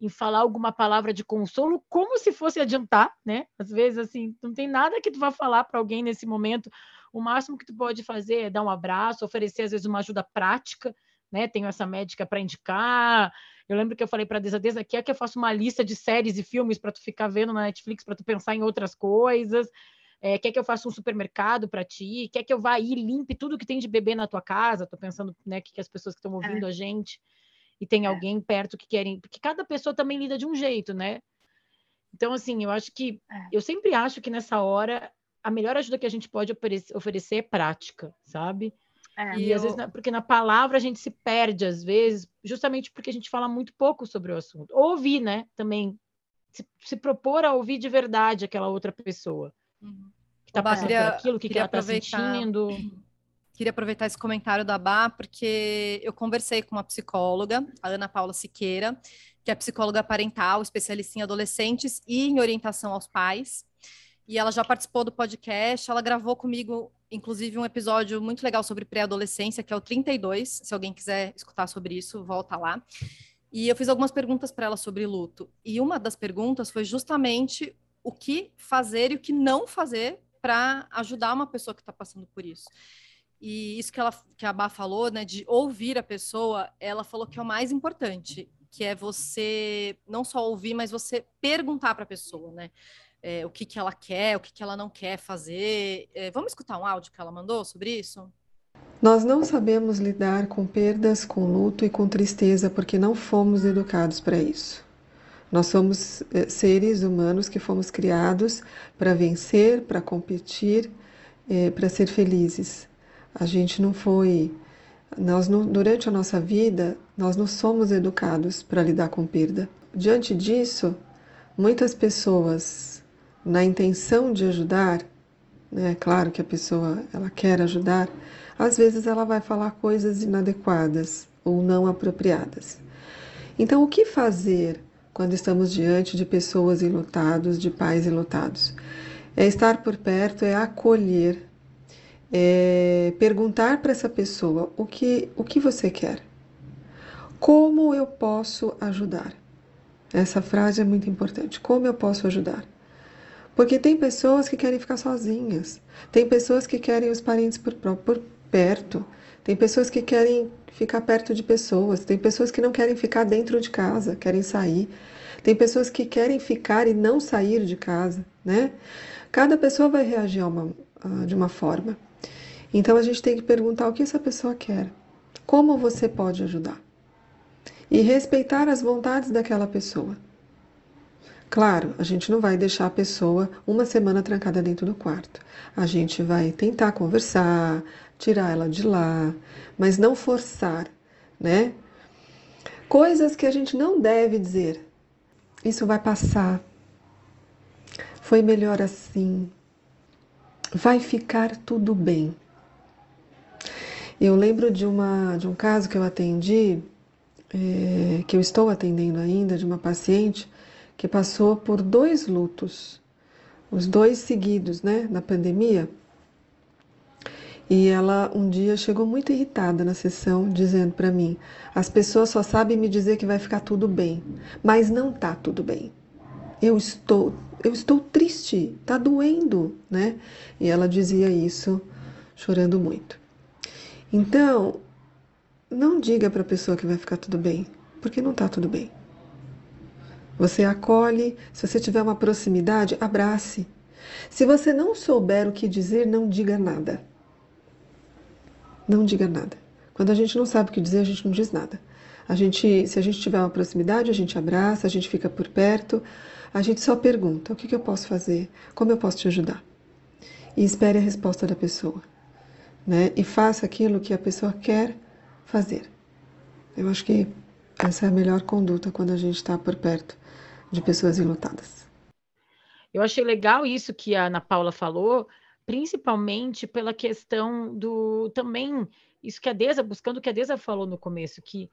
Em falar alguma palavra de consolo, como se fosse adiantar, né? Às vezes, assim, não tem nada que tu vá falar para alguém nesse momento o máximo que tu pode fazer é dar um abraço, oferecer às vezes uma ajuda prática, né? Tenho essa médica para indicar. Eu lembro que eu falei para a Deza, Deza, quer que eu faça uma lista de séries e filmes para tu ficar vendo na Netflix, para tu pensar em outras coisas? É, quer que eu faça um supermercado para ti? Quer que eu vá aí e limpe tudo que tem de bebê na tua casa? Estou pensando, né, que, que as pessoas que estão ouvindo é. a gente e tem é. alguém perto que querem, porque cada pessoa também lida de um jeito, né? Então, assim, eu acho que é. eu sempre acho que nessa hora a melhor ajuda que a gente pode oferecer é prática, sabe? É, e eu... às vezes, porque na palavra a gente se perde, às vezes, justamente porque a gente fala muito pouco sobre o assunto. Ouvir, né? Também se, se propor a ouvir de verdade aquela outra pessoa uhum. que está passando queria, por aquilo, o que, que ela está sentindo. Queria aproveitar esse comentário da Bá, porque eu conversei com uma psicóloga, a Ana Paula Siqueira, que é psicóloga parental, especialista em adolescentes e em orientação aos pais e ela já participou do podcast. Ela gravou comigo, inclusive, um episódio muito legal sobre pré-adolescência, que é o 32. Se alguém quiser escutar sobre isso, volta lá. E eu fiz algumas perguntas para ela sobre luto. E uma das perguntas foi justamente o que fazer e o que não fazer para ajudar uma pessoa que está passando por isso. E isso que, ela, que a Bá falou, né, de ouvir a pessoa, ela falou que é o mais importante, que é você não só ouvir, mas você perguntar para a pessoa, né? é, o que, que ela quer, o que, que ela não quer fazer. É, vamos escutar um áudio que ela mandou sobre isso? Nós não sabemos lidar com perdas, com luto e com tristeza porque não fomos educados para isso. Nós somos é, seres humanos que fomos criados para vencer, para competir, é, para ser felizes. A gente não foi. Nós não, durante a nossa vida, nós não somos educados para lidar com perda. Diante disso, muitas pessoas na intenção de ajudar, né, é claro que a pessoa ela quer ajudar, às vezes ela vai falar coisas inadequadas ou não apropriadas. Então, o que fazer quando estamos diante de pessoas enlutados, de pais enlutados. É estar por perto, é acolher, é perguntar para essa pessoa o que, o que você quer. Como eu posso ajudar? Essa frase é muito importante. Como eu posso ajudar? Porque tem pessoas que querem ficar sozinhas, tem pessoas que querem os parentes por, por perto, tem pessoas que querem ficar perto de pessoas, tem pessoas que não querem ficar dentro de casa, querem sair, tem pessoas que querem ficar e não sair de casa, né? Cada pessoa vai reagir uma, de uma forma. Então a gente tem que perguntar o que essa pessoa quer, como você pode ajudar e respeitar as vontades daquela pessoa. Claro, a gente não vai deixar a pessoa uma semana trancada dentro do quarto. A gente vai tentar conversar, tirar ela de lá, mas não forçar, né? Coisas que a gente não deve dizer. Isso vai passar. Foi melhor assim. Vai ficar tudo bem. Eu lembro de, uma, de um caso que eu atendi, é, que eu estou atendendo ainda, de uma paciente que passou por dois lutos, os dois seguidos, né, na pandemia. E ela um dia chegou muito irritada na sessão, dizendo para mim: as pessoas só sabem me dizer que vai ficar tudo bem, mas não tá tudo bem. Eu estou, eu estou triste, tá doendo, né? E ela dizia isso chorando muito. Então, não diga para a pessoa que vai ficar tudo bem, porque não tá tudo bem. Você acolhe, se você tiver uma proximidade, abrace. Se você não souber o que dizer, não diga nada. Não diga nada. Quando a gente não sabe o que dizer, a gente não diz nada. A gente, se a gente tiver uma proximidade, a gente abraça, a gente fica por perto, a gente só pergunta: o que, que eu posso fazer? Como eu posso te ajudar? E espere a resposta da pessoa. Né? E faça aquilo que a pessoa quer fazer. Eu acho que essa é a melhor conduta quando a gente está por perto de pessoas enlutadas. Eu achei legal isso que a Ana Paula falou, principalmente pela questão do também isso que a Deza, buscando o que a Deza falou no começo, que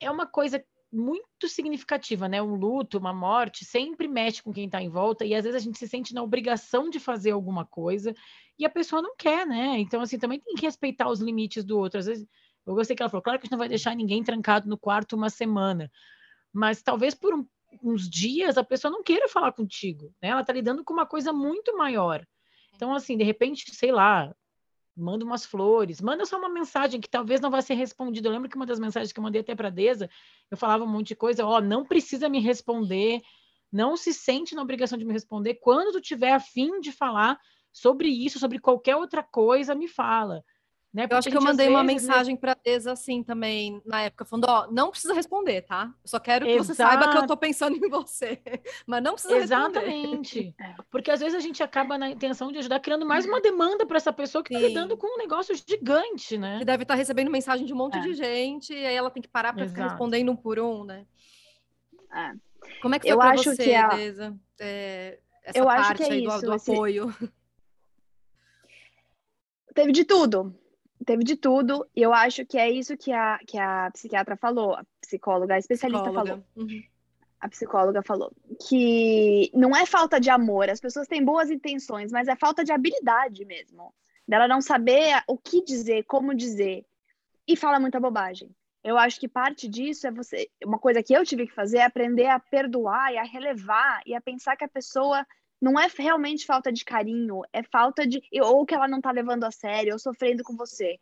é uma coisa muito significativa, né? Um luto, uma morte, sempre mexe com quem está em volta, e às vezes a gente se sente na obrigação de fazer alguma coisa e a pessoa não quer, né? Então, assim, também tem que respeitar os limites do outro. Às vezes, eu gostei que ela falou, claro que a gente não vai deixar ninguém trancado no quarto uma semana, mas talvez por um, uns dias a pessoa não queira falar contigo, né? Ela está lidando com uma coisa muito maior. Então, assim, de repente, sei lá, manda umas flores, manda só uma mensagem que talvez não vá ser respondida. Eu lembro que uma das mensagens que eu mandei até para a Deza, eu falava um monte de coisa, ó, oh, não precisa me responder, não se sente na obrigação de me responder. Quando tu tiver afim de falar sobre isso, sobre qualquer outra coisa, me fala. Né? Eu acho que eu mandei uma vezes, mensagem né? para Deza assim também na época, falando: ó, não precisa responder, tá? Eu só quero que Exato. você saiba que eu tô pensando em você, mas não precisa Exatamente. responder. É. Porque às vezes a gente acaba na intenção de ajudar criando mais uma demanda para essa pessoa que está lidando com um negócio gigante, né? Que deve estar tá recebendo mensagem de um monte é. de gente e aí ela tem que parar para ficar respondendo um por um, né? É. Como é que foi para você, a... Deza? É, essa eu parte acho que é aí isso, do, do apoio? Teve de tudo teve de tudo, e eu acho que é isso que a, que a psiquiatra falou, a psicóloga, a especialista psicóloga. falou. Uhum. A psicóloga falou que não é falta de amor, as pessoas têm boas intenções, mas é falta de habilidade mesmo. Dela não saber o que dizer, como dizer, e fala muita bobagem. Eu acho que parte disso é você. Uma coisa que eu tive que fazer é aprender a perdoar e a relevar e a pensar que a pessoa não é realmente falta de carinho, é falta de. ou que ela não tá levando a sério, ou sofrendo com você.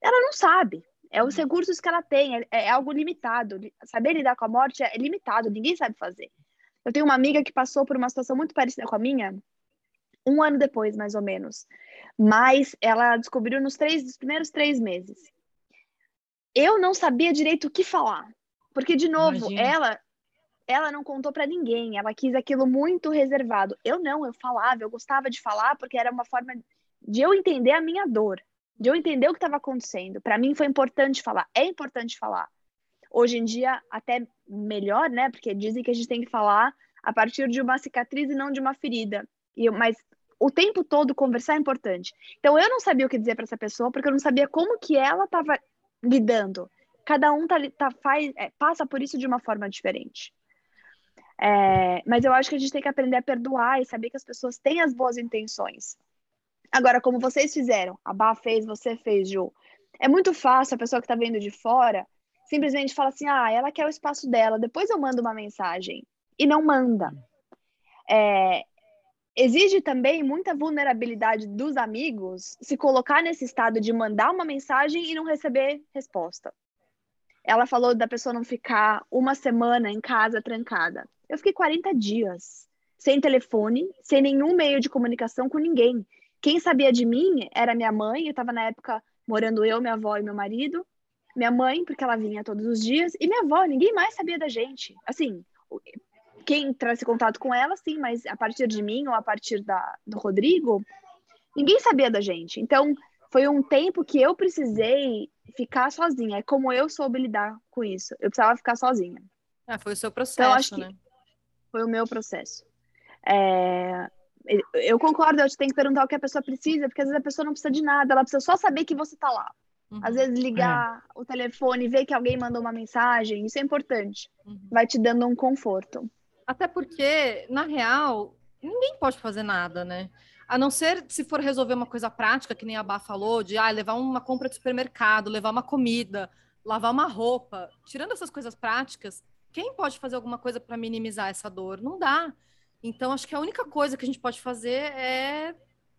Ela não sabe. É os uhum. recursos que ela tem, é, é algo limitado. Saber lidar com a morte é limitado, ninguém sabe fazer. Eu tenho uma amiga que passou por uma situação muito parecida com a minha, um ano depois, mais ou menos. Mas ela descobriu nos, três, nos primeiros três meses. Eu não sabia direito o que falar. Porque, de novo, Imagina. ela ela não contou para ninguém, ela quis aquilo muito reservado. Eu não, eu falava, eu gostava de falar porque era uma forma de eu entender a minha dor, de eu entender o que estava acontecendo. Para mim foi importante falar, é importante falar. Hoje em dia até melhor, né? Porque dizem que a gente tem que falar a partir de uma cicatriz e não de uma ferida. E mas o tempo todo conversar é importante. Então eu não sabia o que dizer para essa pessoa porque eu não sabia como que ela estava lidando. Cada um tá, tá faz, é, passa por isso de uma forma diferente. É, mas eu acho que a gente tem que aprender a perdoar e saber que as pessoas têm as boas intenções. Agora, como vocês fizeram, a Bá fez, você fez, Ju. É muito fácil a pessoa que está vendo de fora simplesmente fala assim: ah, ela quer o espaço dela, depois eu mando uma mensagem. E não manda. É, exige também muita vulnerabilidade dos amigos se colocar nesse estado de mandar uma mensagem e não receber resposta. Ela falou da pessoa não ficar uma semana em casa trancada. Eu fiquei 40 dias sem telefone, sem nenhum meio de comunicação com ninguém. Quem sabia de mim era minha mãe, eu estava na época morando eu, minha avó e meu marido. Minha mãe, porque ela vinha todos os dias, e minha avó, ninguém mais sabia da gente. Assim, quem entrasse contato com ela, sim, mas a partir de mim ou a partir da, do Rodrigo, ninguém sabia da gente. Então, foi um tempo que eu precisei ficar sozinha. É como eu soube lidar com isso. Eu precisava ficar sozinha. Ah, foi o seu processo, então, né? Foi o meu processo. É... Eu concordo, eu tenho que perguntar o que a pessoa precisa, porque às vezes a pessoa não precisa de nada, ela precisa só saber que você tá lá. Uhum. Às vezes ligar é. o telefone, ver que alguém mandou uma mensagem, isso é importante. Uhum. Vai te dando um conforto. Até porque, na real, ninguém pode fazer nada, né? A não ser se for resolver uma coisa prática, que nem a Bá falou, de ah, levar uma compra de supermercado, levar uma comida, lavar uma roupa. Tirando essas coisas práticas, quem pode fazer alguma coisa para minimizar essa dor? Não dá. Então, acho que a única coisa que a gente pode fazer é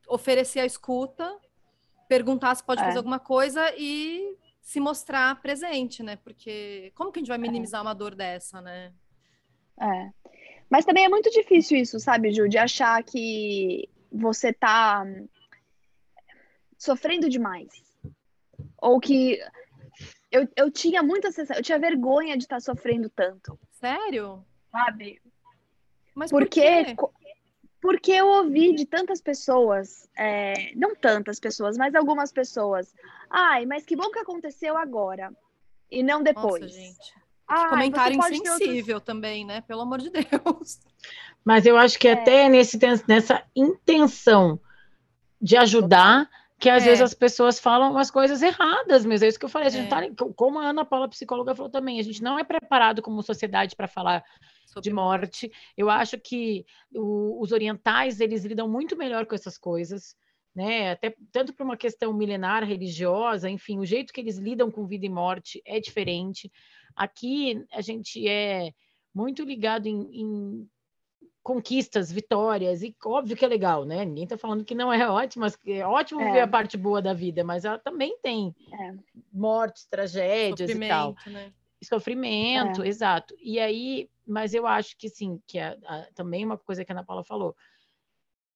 oferecer a escuta, perguntar se pode é. fazer alguma coisa e se mostrar presente, né? Porque como que a gente vai é. minimizar é. uma dor dessa, né? É. Mas também é muito difícil isso, sabe, Ju, de achar que você tá sofrendo demais. Ou que eu, eu tinha muita sensação, eu tinha vergonha de estar tá sofrendo tanto. Sério? Sabe? Mas porque por porque eu ouvi de tantas pessoas, é, não tantas pessoas, mas algumas pessoas. Ai, mas que bom que aconteceu agora e não depois. Nossa, gente. Ah, comentário insensível outros... também, né? Pelo amor de Deus. Mas eu acho que é. até nesse, nessa intenção de ajudar, que às é. vezes as pessoas falam umas coisas erradas mesmo. É isso que eu falei. A gente é. tá, como a Ana Paula, psicóloga, falou também, a gente não é preparado como sociedade para falar de morte. Eu acho que o, os orientais eles lidam muito melhor com essas coisas. Né? Até tanto por uma questão milenar religiosa, enfim, o jeito que eles lidam com vida e morte é diferente. Aqui a gente é muito ligado em, em conquistas, vitórias, e óbvio que é legal, né? Ninguém está falando que não é ótimo, mas é ótimo é. ver a parte boa da vida, mas ela também tem é. mortes, tragédias Sofrimento, e tal. Né? Sofrimento, é. exato. E aí, mas eu acho que sim, que a, a, também uma coisa que a Ana Paula falou,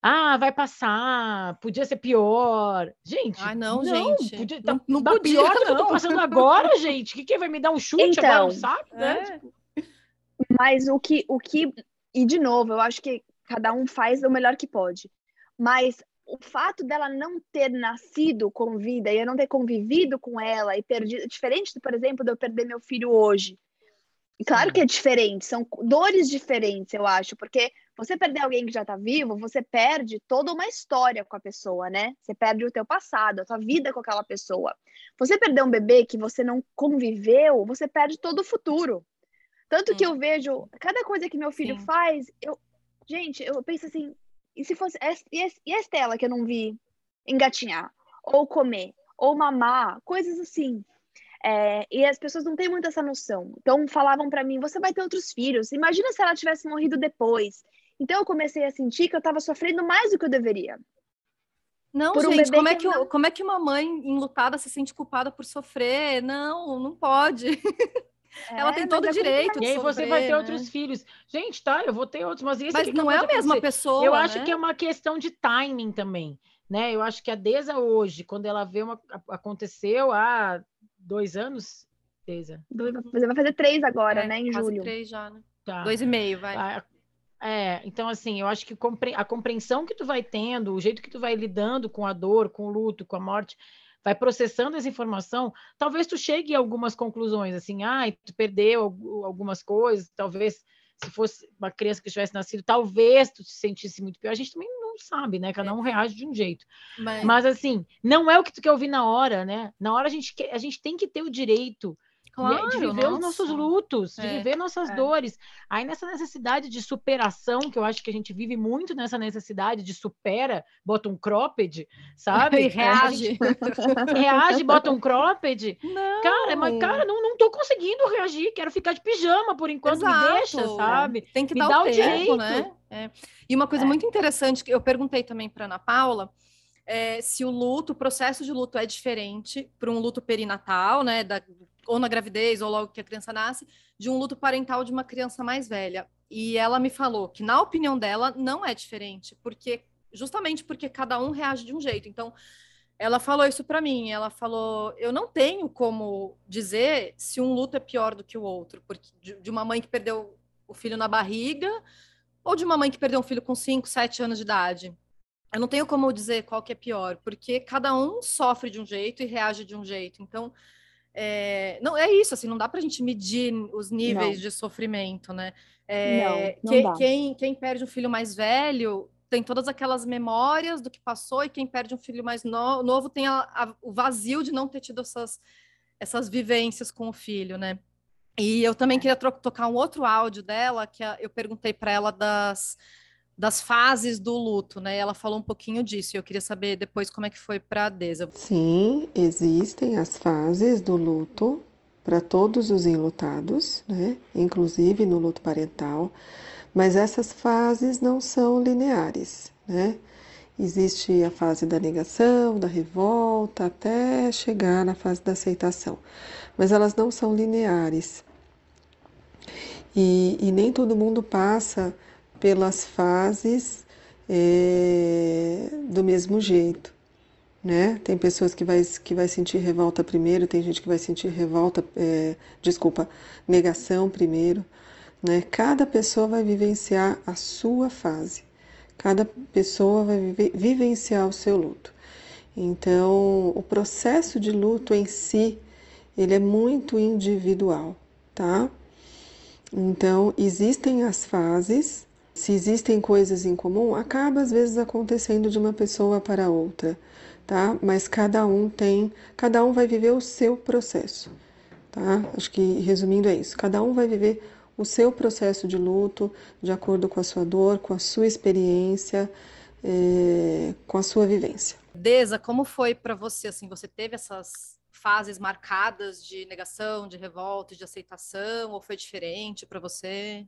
ah, vai passar, podia ser pior. Gente, ah, não, não, gente. Podia, tá, não, não podia, pior do que eu tô passando agora, gente. O que, que vai me dar um chute então, agora no saco, né? é. né? Tipo... Mas o que, o que. E de novo, eu acho que cada um faz o melhor que pode. Mas o fato dela não ter nascido com vida e eu não ter convivido com ela e perdido. Diferente, por exemplo, de eu perder meu filho hoje. Claro que é diferente, são dores diferentes, eu acho, porque você perder alguém que já está vivo, você perde toda uma história com a pessoa, né? Você perde o teu passado, a tua vida com aquela pessoa. Você perder um bebê que você não conviveu, você perde todo o futuro. Tanto que eu vejo, cada coisa que meu filho Sim. faz, eu, gente, eu penso assim, e se fosse, e a Estela que eu não vi engatinhar, ou comer, ou mamar, coisas assim. É, e as pessoas não têm muito essa noção. Então falavam para mim: você vai ter outros filhos. Imagina se ela tivesse morrido depois. Então eu comecei a sentir que eu estava sofrendo mais do que eu deveria. Não, um gente, como é, que, não... como é que uma mãe enlutada se sente culpada por sofrer? Não, não pode. É, ela tem todo o é direito. E aí você vai ter né? outros filhos. Gente, tá, eu vou ter outros, mas esse Mas não é a mesma pessoa. Eu né? acho que é uma questão de timing também. Né? Eu acho que a Deza hoje, quando ela vê uma. Aconteceu há dois anos, Deza? Você vai fazer três agora, é, né? Em julho. Três já, né? Tá. Dois e meio, vai. Ah, é, então assim, eu acho que a compreensão que tu vai tendo, o jeito que tu vai lidando com a dor, com o luto, com a morte, vai processando essa informação, talvez tu chegue a algumas conclusões, assim, ah, tu perdeu algumas coisas, talvez se fosse uma criança que tivesse nascido, talvez tu se sentisse muito pior. A gente também não sabe, né? Cada um reage de um jeito. Mas, Mas assim, não é o que tu quer ouvir na hora, né? Na hora a gente, quer, a gente tem que ter o direito Claro, de viver nossa. os nossos lutos, de é, viver nossas é. dores. Aí nessa necessidade de superação, que eu acho que a gente vive muito nessa necessidade de supera, bota um cropped, sabe? E reage. Gente, reage, bota um cropped. Não. Cara, mas cara, não, não tô conseguindo reagir, quero ficar de pijama por enquanto, Exato. me deixa, sabe? Tem que me dar, dar o, tempo, direito. né? É. E uma coisa é. muito interessante que eu perguntei também para Ana Paula, é, se o luto, o processo de luto é diferente para um luto perinatal, né, da, ou na gravidez, ou logo que a criança nasce, de um luto parental de uma criança mais velha. E ela me falou que, na opinião dela, não é diferente, porque justamente porque cada um reage de um jeito. Então, ela falou isso para mim. Ela falou: eu não tenho como dizer se um luto é pior do que o outro, porque de, uma mãe que perdeu o filho na barriga ou de uma mãe que perdeu um filho com 5, 7 anos de idade eu não tenho como dizer qual que é pior, porque cada um sofre de um jeito e reage de um jeito. Então, é, não é isso, assim, não dá para a gente medir os níveis não. de sofrimento, né? É, não, não que, quem, quem perde um filho mais velho tem todas aquelas memórias do que passou, e quem perde um filho mais no, novo tem a, a, o vazio de não ter tido essas, essas vivências com o filho, né? E eu também é. queria tocar um outro áudio dela, que eu perguntei para ela das das fases do luto, né? Ela falou um pouquinho disso. E eu queria saber depois como é que foi para a Deza. Sim, existem as fases do luto para todos os enlutados, né? Inclusive no luto parental. Mas essas fases não são lineares, né? Existe a fase da negação, da revolta, até chegar na fase da aceitação. Mas elas não são lineares. E, e nem todo mundo passa pelas fases é, do mesmo jeito. Né? Tem pessoas que vai, que vai sentir revolta primeiro, tem gente que vai sentir revolta, é, desculpa, negação primeiro. Né? Cada pessoa vai vivenciar a sua fase, cada pessoa vai vive, vivenciar o seu luto. Então, o processo de luto em si, ele é muito individual, tá? Então, existem as fases se existem coisas em comum, acaba às vezes acontecendo de uma pessoa para outra, tá? Mas cada um tem, cada um vai viver o seu processo, tá? Acho que resumindo é isso. Cada um vai viver o seu processo de luto de acordo com a sua dor, com a sua experiência, é, com a sua vivência. Deza, como foi para você? Assim, você teve essas fases marcadas de negação, de revolta, de aceitação, ou foi diferente para você?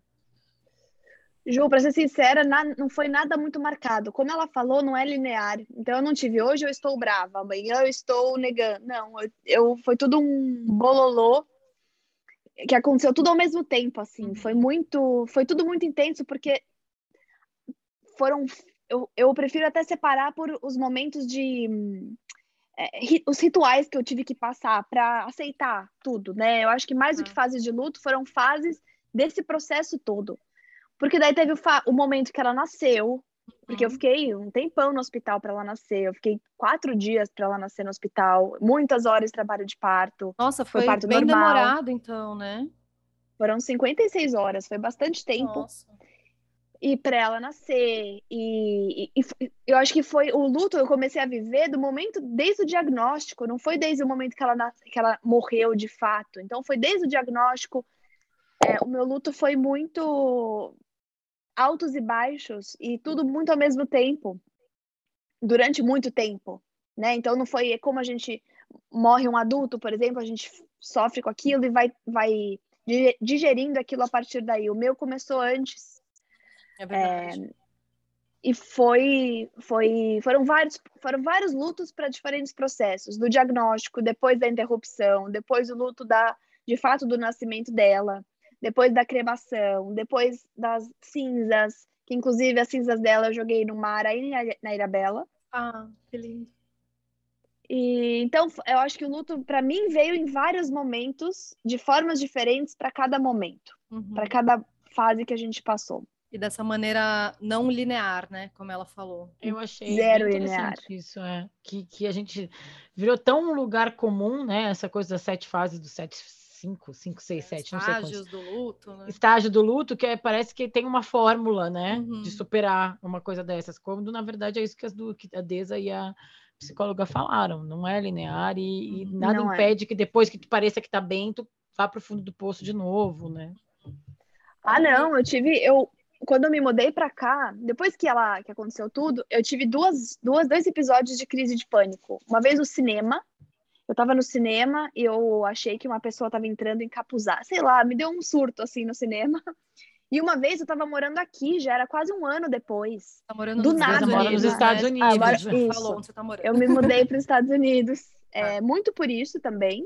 Ju, para ser sincera, não foi nada muito marcado. Como ela falou, não é linear. Então eu não tive hoje eu estou brava, amanhã eu estou negando. Não, eu, eu foi tudo um bololô que aconteceu tudo ao mesmo tempo, assim. Uhum. Foi muito, foi tudo muito intenso porque foram eu, eu prefiro até separar por os momentos de é, os rituais que eu tive que passar para aceitar tudo, né? Eu acho que mais do que fases de luto foram fases desse processo todo. Porque daí teve o, o momento que ela nasceu, porque uhum. eu fiquei um tempão no hospital para ela nascer. Eu fiquei quatro dias para ela nascer no hospital, muitas horas de trabalho de parto. Nossa, foi, foi parto bem normal. demorado, então, né? Foram 56 horas, foi bastante tempo. Nossa. E para ela nascer. E, e, e, eu acho que foi o luto eu comecei a viver do momento desde o diagnóstico, não foi desde o momento que ela, que ela morreu de fato. Então, foi desde o diagnóstico. É, o meu luto foi muito altos e baixos e tudo muito ao mesmo tempo, durante muito tempo, né? Então não foi como a gente morre um adulto, por exemplo, a gente sofre com aquilo e vai vai digerindo aquilo a partir daí. O meu começou antes. É verdade. É, e foi, foi, foram vários, foram vários lutos para diferentes processos, do diagnóstico, depois da interrupção, depois o luto da, de fato do nascimento dela, depois da cremação, depois das cinzas, que inclusive as cinzas dela eu joguei no mar aí na Ilha Bela. Ah, que lindo. E, então, eu acho que o luto, para mim, veio em vários momentos, de formas diferentes para cada momento, uhum. para cada fase que a gente passou. E dessa maneira não linear, né? Como ela falou. Eu achei Zero linear. isso, é. Que, que a gente virou tão um lugar comum, né? Essa coisa das sete fases, dos sete cinco, cinco, seis, sete, não sei quantos. Estágios do luto, né? Estágio do luto, que é, parece que tem uma fórmula, né? Uhum. De superar uma coisa dessas. Quando, na verdade, é isso que, as do, que a Deza e a psicóloga falaram. Não é linear e, e nada não é. impede é. que depois que tu pareça que tá bem, tu vá para o fundo do poço de novo, né? Ah, não, eu tive, eu quando eu me mudei para cá, depois que ela que aconteceu tudo, eu tive duas, duas dois episódios de crise de pânico. Uma vez no cinema, eu tava no cinema e eu achei que uma pessoa tava entrando encapuzada, sei lá, me deu um surto assim no cinema. E uma vez eu tava morando aqui, já era quase um ano depois. Tá morando do nos nada. Estados mora Unidos, nos Estados? Unidos. Agora- Já isso. falou onde você tá morando. Eu me mudei para os Estados Unidos, é, muito por isso também.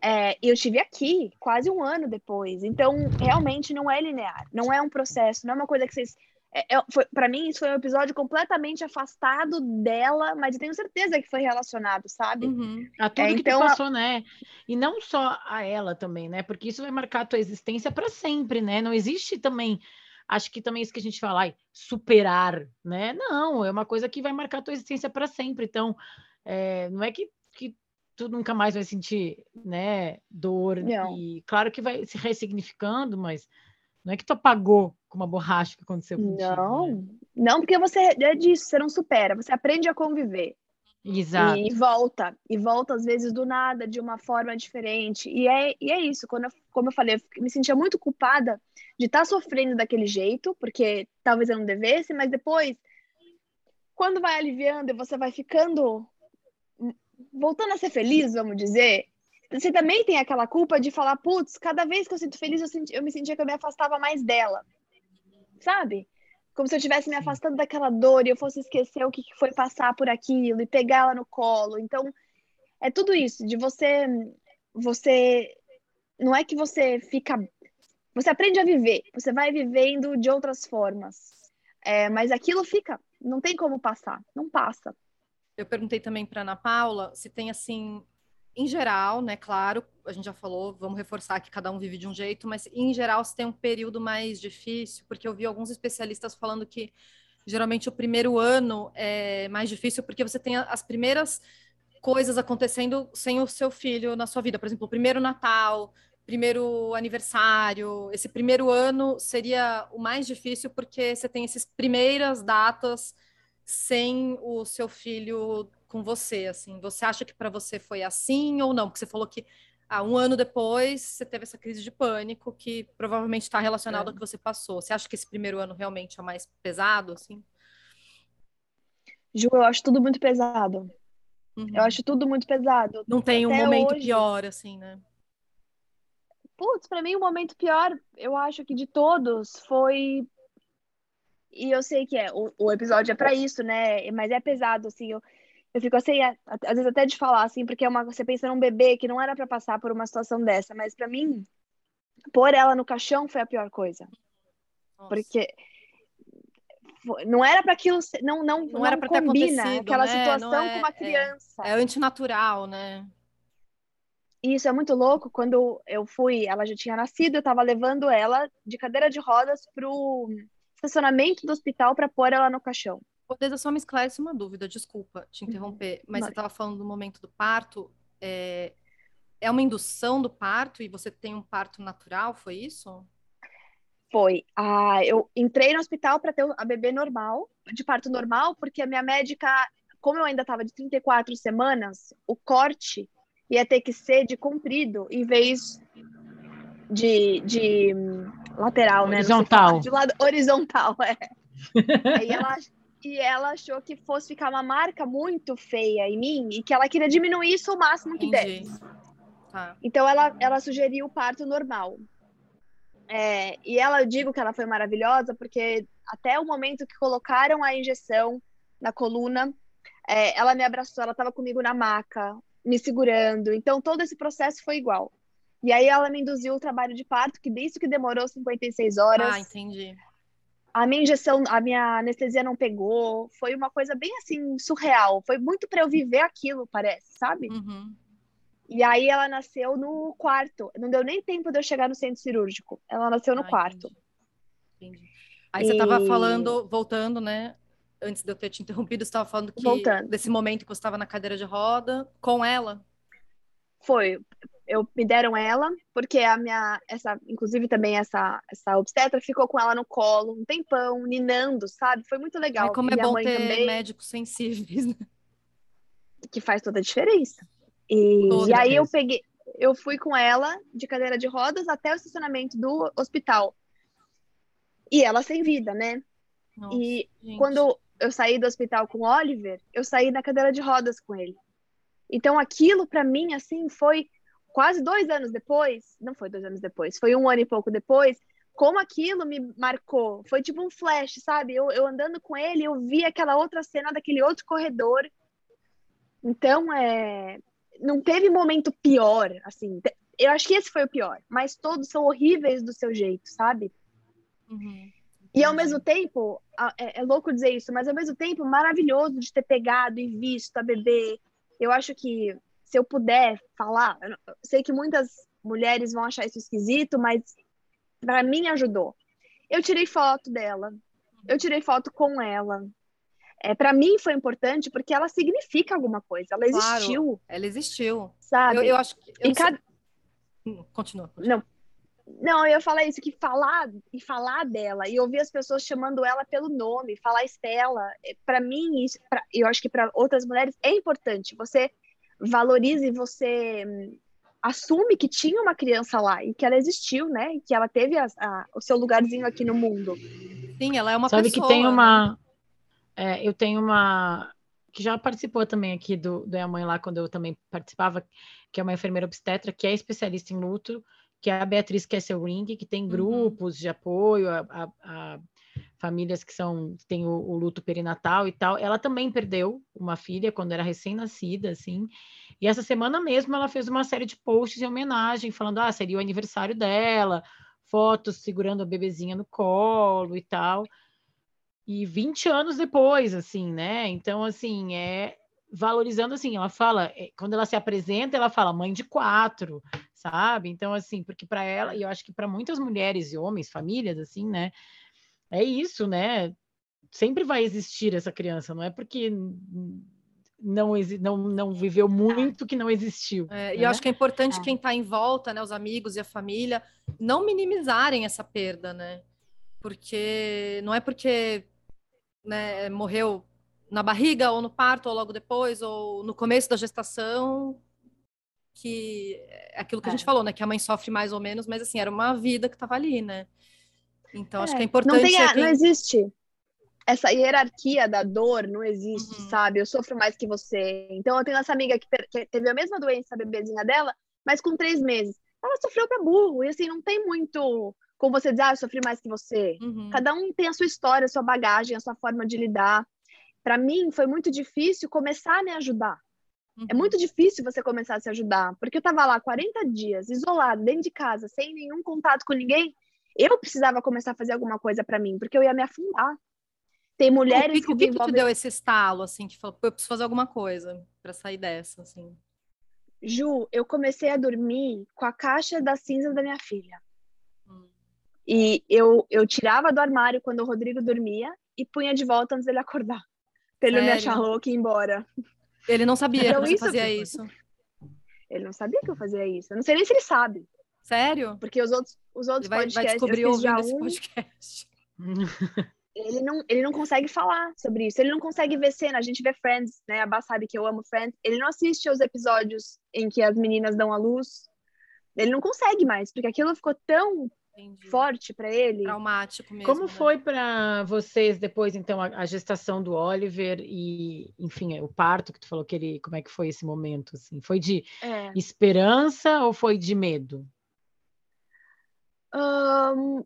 É, e eu estive aqui quase um ano depois. Então, realmente não é linear, não é um processo, não é uma coisa que vocês. É, é, para mim, isso foi um episódio completamente afastado dela, mas tenho certeza que foi relacionado, sabe? Uhum. A tudo É, que então, passou, né? E não só a ela também, né? Porque isso vai marcar a tua existência para sempre, né? Não existe também, acho que também isso que a gente fala, ai, superar, né? Não, é uma coisa que vai marcar a tua existência para sempre. Então, é, não é que, que tu nunca mais vai sentir, né, dor Não. e claro que vai se ressignificando, mas não é que tu apagou com uma borracha que aconteceu contigo, né? Não, não, porque você é disso, você não supera, você aprende a conviver. Exato. E volta, e volta às vezes do nada, de uma forma diferente. E é, e é isso, quando eu, como eu falei, eu me sentia muito culpada de estar sofrendo daquele jeito, porque talvez eu não devesse, mas depois, quando vai aliviando e você vai ficando, hum, voltando a ser feliz, vamos dizer, você também tem aquela culpa de falar, putz, cada vez que eu sinto feliz, eu, senti- eu me sentia que eu me afastava mais dela. Sabe? Como se eu estivesse me afastando daquela dor e eu fosse esquecer o que foi passar por aquilo e pegar ela no colo. Então, é tudo isso, de você. Você. Não é que você fica. Você aprende a viver, você vai vivendo de outras formas. É, mas aquilo fica, não tem como passar, não passa. Eu perguntei também para Ana Paula se tem assim, em geral, né? Claro, a gente já falou, vamos reforçar que cada um vive de um jeito, mas em geral se tem um período mais difícil, porque eu vi alguns especialistas falando que geralmente o primeiro ano é mais difícil porque você tem as primeiras coisas acontecendo sem o seu filho na sua vida. Por exemplo, o primeiro Natal, primeiro aniversário. Esse primeiro ano seria o mais difícil porque você tem essas primeiras datas sem o seu filho com você, assim. Você acha que para você foi assim ou não? Porque você falou que ah, um ano depois você teve essa crise de pânico que provavelmente está relacionado É. ao que você passou. Você acha que esse primeiro ano realmente é mais pesado, assim? Ju, eu acho tudo muito pesado. Uhum. Eu acho tudo muito pesado. Não tem um até momento hoje. pior, assim, né? Putz, pra mim o momento pior, eu acho que de todos foi. E eu sei que é, o, o episódio é pra isso, né? Mas é pesado, assim. Eu, eu fico assim, a- às vezes até de falar, assim, porque é uma, você pensa num bebê que não era pra passar por uma situação dessa, mas pra mim, pôr ela no caixão foi a pior coisa. Nossa. Porque não era para aquilo, ser- não, não, Não era pra ter combina aquela né? situação Não é- com uma é. criança. É antinatural, né? E isso é muito louco. Quando eu fui, ela já tinha nascido, eu tava levando ela de cadeira de rodas pro estacionamento do hospital para pôr ela no caixão. Poder só me esclarece uma dúvida, desculpa te interromper, mas Vai. você estava falando do momento do parto. É... é uma indução do parto e você tem um parto natural, foi isso? Foi. Ah, eu entrei no hospital para ter a bebê normal, de parto normal, porque a minha médica, como eu ainda estava de 34 semanas, o corte ia ter que ser de comprido em vez de, de hum, lateral, né? Não sei Horizontal. De lado horizontal, é. Aí ela, e ela achou que fosse ficar uma marca muito feia em mim e que ela queria diminuir isso o máximo que Entendi. desse. Tá. Então ela, ela sugeriu o parto normal. É, e ela, eu digo que ela foi maravilhosa, porque até o momento que colocaram a injeção na coluna, é, ela me abraçou, ela estava comigo na maca, me segurando. Então todo esse processo foi igual. E aí ela me induziu o trabalho de parto, que isso que demorou 56 horas. Ah, entendi. A minha injeção, a minha anestesia não pegou. Foi uma coisa bem assim, surreal. Foi muito para eu viver aquilo, parece, sabe? Uhum. E aí ela nasceu no quarto. Não deu nem tempo de eu chegar no centro cirúrgico. Ela nasceu no Ah, quarto. entendi. Entendi. Aí você estava E- falando, voltando, né? Antes de eu ter te interrompido, você estava falando que Voltando. desse momento que você estava na cadeira de roda com ela. Foi. Eu me deram ela, porque a minha, essa, inclusive também essa, essa obstetra ficou com ela no colo um tempão, ninando, sabe? Foi muito legal. Ai, como E é minha bom ter também, médicos sensíveis, né? que faz toda a diferença. E, Toda e aí eu peguei, eu fui com ela de cadeira de rodas até o estacionamento do hospital. E ela sem vida, né? Nossa, e gente. quando eu saí do hospital com o Oliver, eu saí na cadeira de rodas com ele. Então aquilo para mim assim foi quase dois anos depois, não foi dois anos depois, foi um ano e pouco depois, como aquilo me marcou. Foi tipo um flash, sabe? Eu, eu andando com ele, eu vi aquela outra cena daquele outro corredor. Então, é, não teve momento pior, assim. Eu acho que esse foi o pior, mas todos são horríveis do seu jeito, sabe? Uhum. E ao mesmo tempo, é, é, louco dizer isso, mas ao mesmo tempo, maravilhoso de ter pegado e visto a bebê. Eu acho que se eu puder falar, eu sei que muitas mulheres vão achar isso esquisito, mas para mim ajudou. Eu tirei foto dela, eu tirei foto com ela. É, para mim foi importante porque ela significa alguma coisa, ela existiu. Claro, ela existiu. Sabe? Eu, eu acho que. Eu cada... Hum, continua, continua. Não. Não, eu ia falar isso, que falar e falar dela e ouvir as pessoas chamando ela pelo nome, falar Estela, é, para mim, isso, pra, eu acho que para outras mulheres é importante. Você valorize, você hum, assume que tinha uma criança lá e que ela existiu, né? E que ela teve a, a, o seu lugarzinho aqui no mundo. Sim, ela é uma Sabe pessoa. que tem uma. É, eu tenho uma. Que já participou também aqui do, do Mãe lá, quando eu também participava, que é uma enfermeira obstetra, que é especialista em luto, que é a Beatriz Kesselring, que tem uhum. grupos uhum. de apoio a, a, a, famílias que são têm o, o, luto perinatal e tal. Ela também perdeu uma filha quando era recém-nascida, assim. E essa semana mesmo ela fez uma série de posts em homenagem, falando: ah, seria o aniversário dela, fotos segurando a bebezinha no colo e tal. E 20 anos depois, assim, né? Então, assim, é valorizando assim, ela fala, é, quando ela se apresenta, ela fala mãe de quatro, sabe? Então, assim, porque para ela, e eu acho que para muitas mulheres e homens, famílias, assim, né? É isso, né? Sempre vai existir essa criança, não é porque não, não, não viveu muito que não existiu. É, né? E eu acho que é importante é. quem está em volta, né, os amigos e a família, não minimizarem essa perda, né? Porque não é porque né, morreu na barriga ou no parto ou logo depois ou no começo da gestação que é aquilo que a gente é. falou, né? Que a mãe sofre mais ou menos, mas assim, era uma vida que estava ali, né? Então, acho que é, é importante. Não, tem a, quem... não existe essa hierarquia da dor não existe, uhum. sabe? Eu sofro mais que você. Então, eu tenho essa amiga que, que teve a mesma doença, a bebezinha dela, mas com três meses. Ela sofreu pra burro. E assim, não tem muito como você dizer, ah, eu sofri mais que você. Uhum. Cada um tem a sua história, a sua bagagem, a sua forma de lidar. Para mim, foi muito difícil começar a me ajudar. É uhum. É muito difícil você começar a se ajudar, porque eu tava lá 40 dias, isolada, dentro de casa, sem nenhum contato com ninguém. Eu precisava começar a fazer alguma coisa para mim, porque eu ia me afundar. Tem mulheres o que, que, que, que te deu esse estalo, assim, que falou, eu preciso fazer alguma coisa para sair dessa, assim? Ju, eu comecei a dormir com a caixa da cinza da minha filha. Hum. E eu, eu tirava do armário quando o Rodrigo dormia e punha de volta antes dele acordar. Pra ele não me achar louco e ir embora. Ele não sabia então, que você fazia isso. Ele não sabia que eu fazia isso. Eu não sei nem se ele sabe. Sério? Porque os outros, os outros ele vai, podcasts. Vai descobrir já um... podcast. ele não, ele não consegue falar sobre isso. Ele não consegue ver cena. A gente vê Friends, né? A Bá sabe que eu amo Friends. Ele não assiste aos episódios em que as meninas dão a luz. Ele não consegue mais, porque aquilo ficou tão Entendi. forte para ele. Traumático mesmo. Como né? foi para vocês depois, então, a, a, gestação do Oliver e, enfim, o parto que tu falou que ele, como é que foi esse momento? Assim, foi de é. esperança ou foi de medo? Um,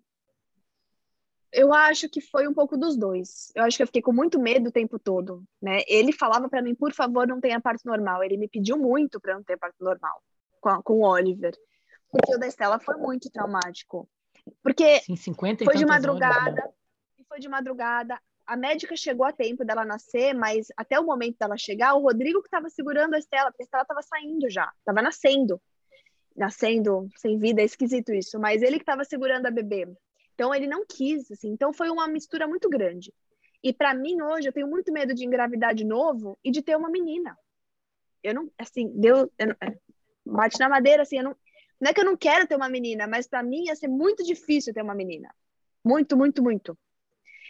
eu acho que foi um pouco dos dois. Eu acho que eu fiquei com muito medo o tempo todo, né? Ele falava para mim, por favor, não tenha parto normal. Ele me pediu muito para não ter parto normal com, com o Oliver. Porque o da Estela foi muito traumático. Porque Sim, 50 foi de madrugada, horas. foi de madrugada. A médica chegou a tempo dela nascer, mas até o momento dela chegar, o Rodrigo que estava segurando a Estela, porque a Estela estava saindo já, estava nascendo. Nascendo sem vida, é esquisito isso, mas ele que estava segurando a bebê. Então ele não quis, assim. Então foi uma mistura muito grande. E para mim hoje eu tenho muito medo de engravidar de novo e de ter uma menina. Eu não, assim, deu, eu, é, bate na madeira, assim, eu não, não é que eu não quero ter uma menina, mas para mim ia ser muito difícil ter uma menina. Muito, muito, muito.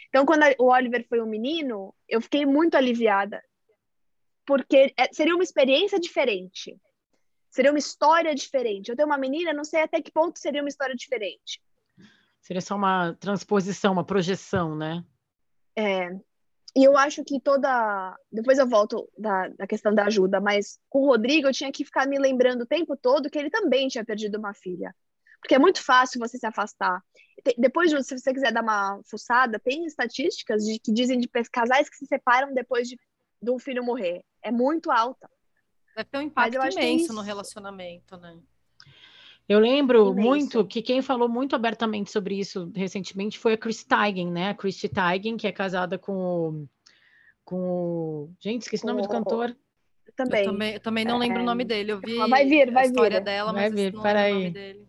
Então quando o Oliver foi um menino, eu fiquei muito aliviada. Porque é, seria uma experiência diferente. Seria uma história diferente. Eu tenho uma menina, não sei até que ponto seria uma história diferente. Seria só uma transposição, uma projeção, né? É, e eu acho que toda. Depois eu volto da, da questão da ajuda, mas com o Rodrigo eu tinha que ficar me lembrando o tempo todo que ele também tinha perdido uma filha. Porque é muito fácil você se afastar. Depois, se você quiser dar uma fuçada, tem estatísticas de, que dizem de casais que se separam depois de, de um filho morrer. É muito alta. Deve ter um impacto é imenso no relacionamento, né? Eu lembro Imenso. muito que quem falou muito abertamente sobre isso recentemente foi a Chris Teigen, né? A Christy Teigen, que é casada com o. Com o... Gente, esqueci o nome do cantor. Também. Eu também, eu também não é... lembro o nome dele. Eu vi vai vir, vai a história vir. dela, vai mas vir, não lembro aí. o nome dele.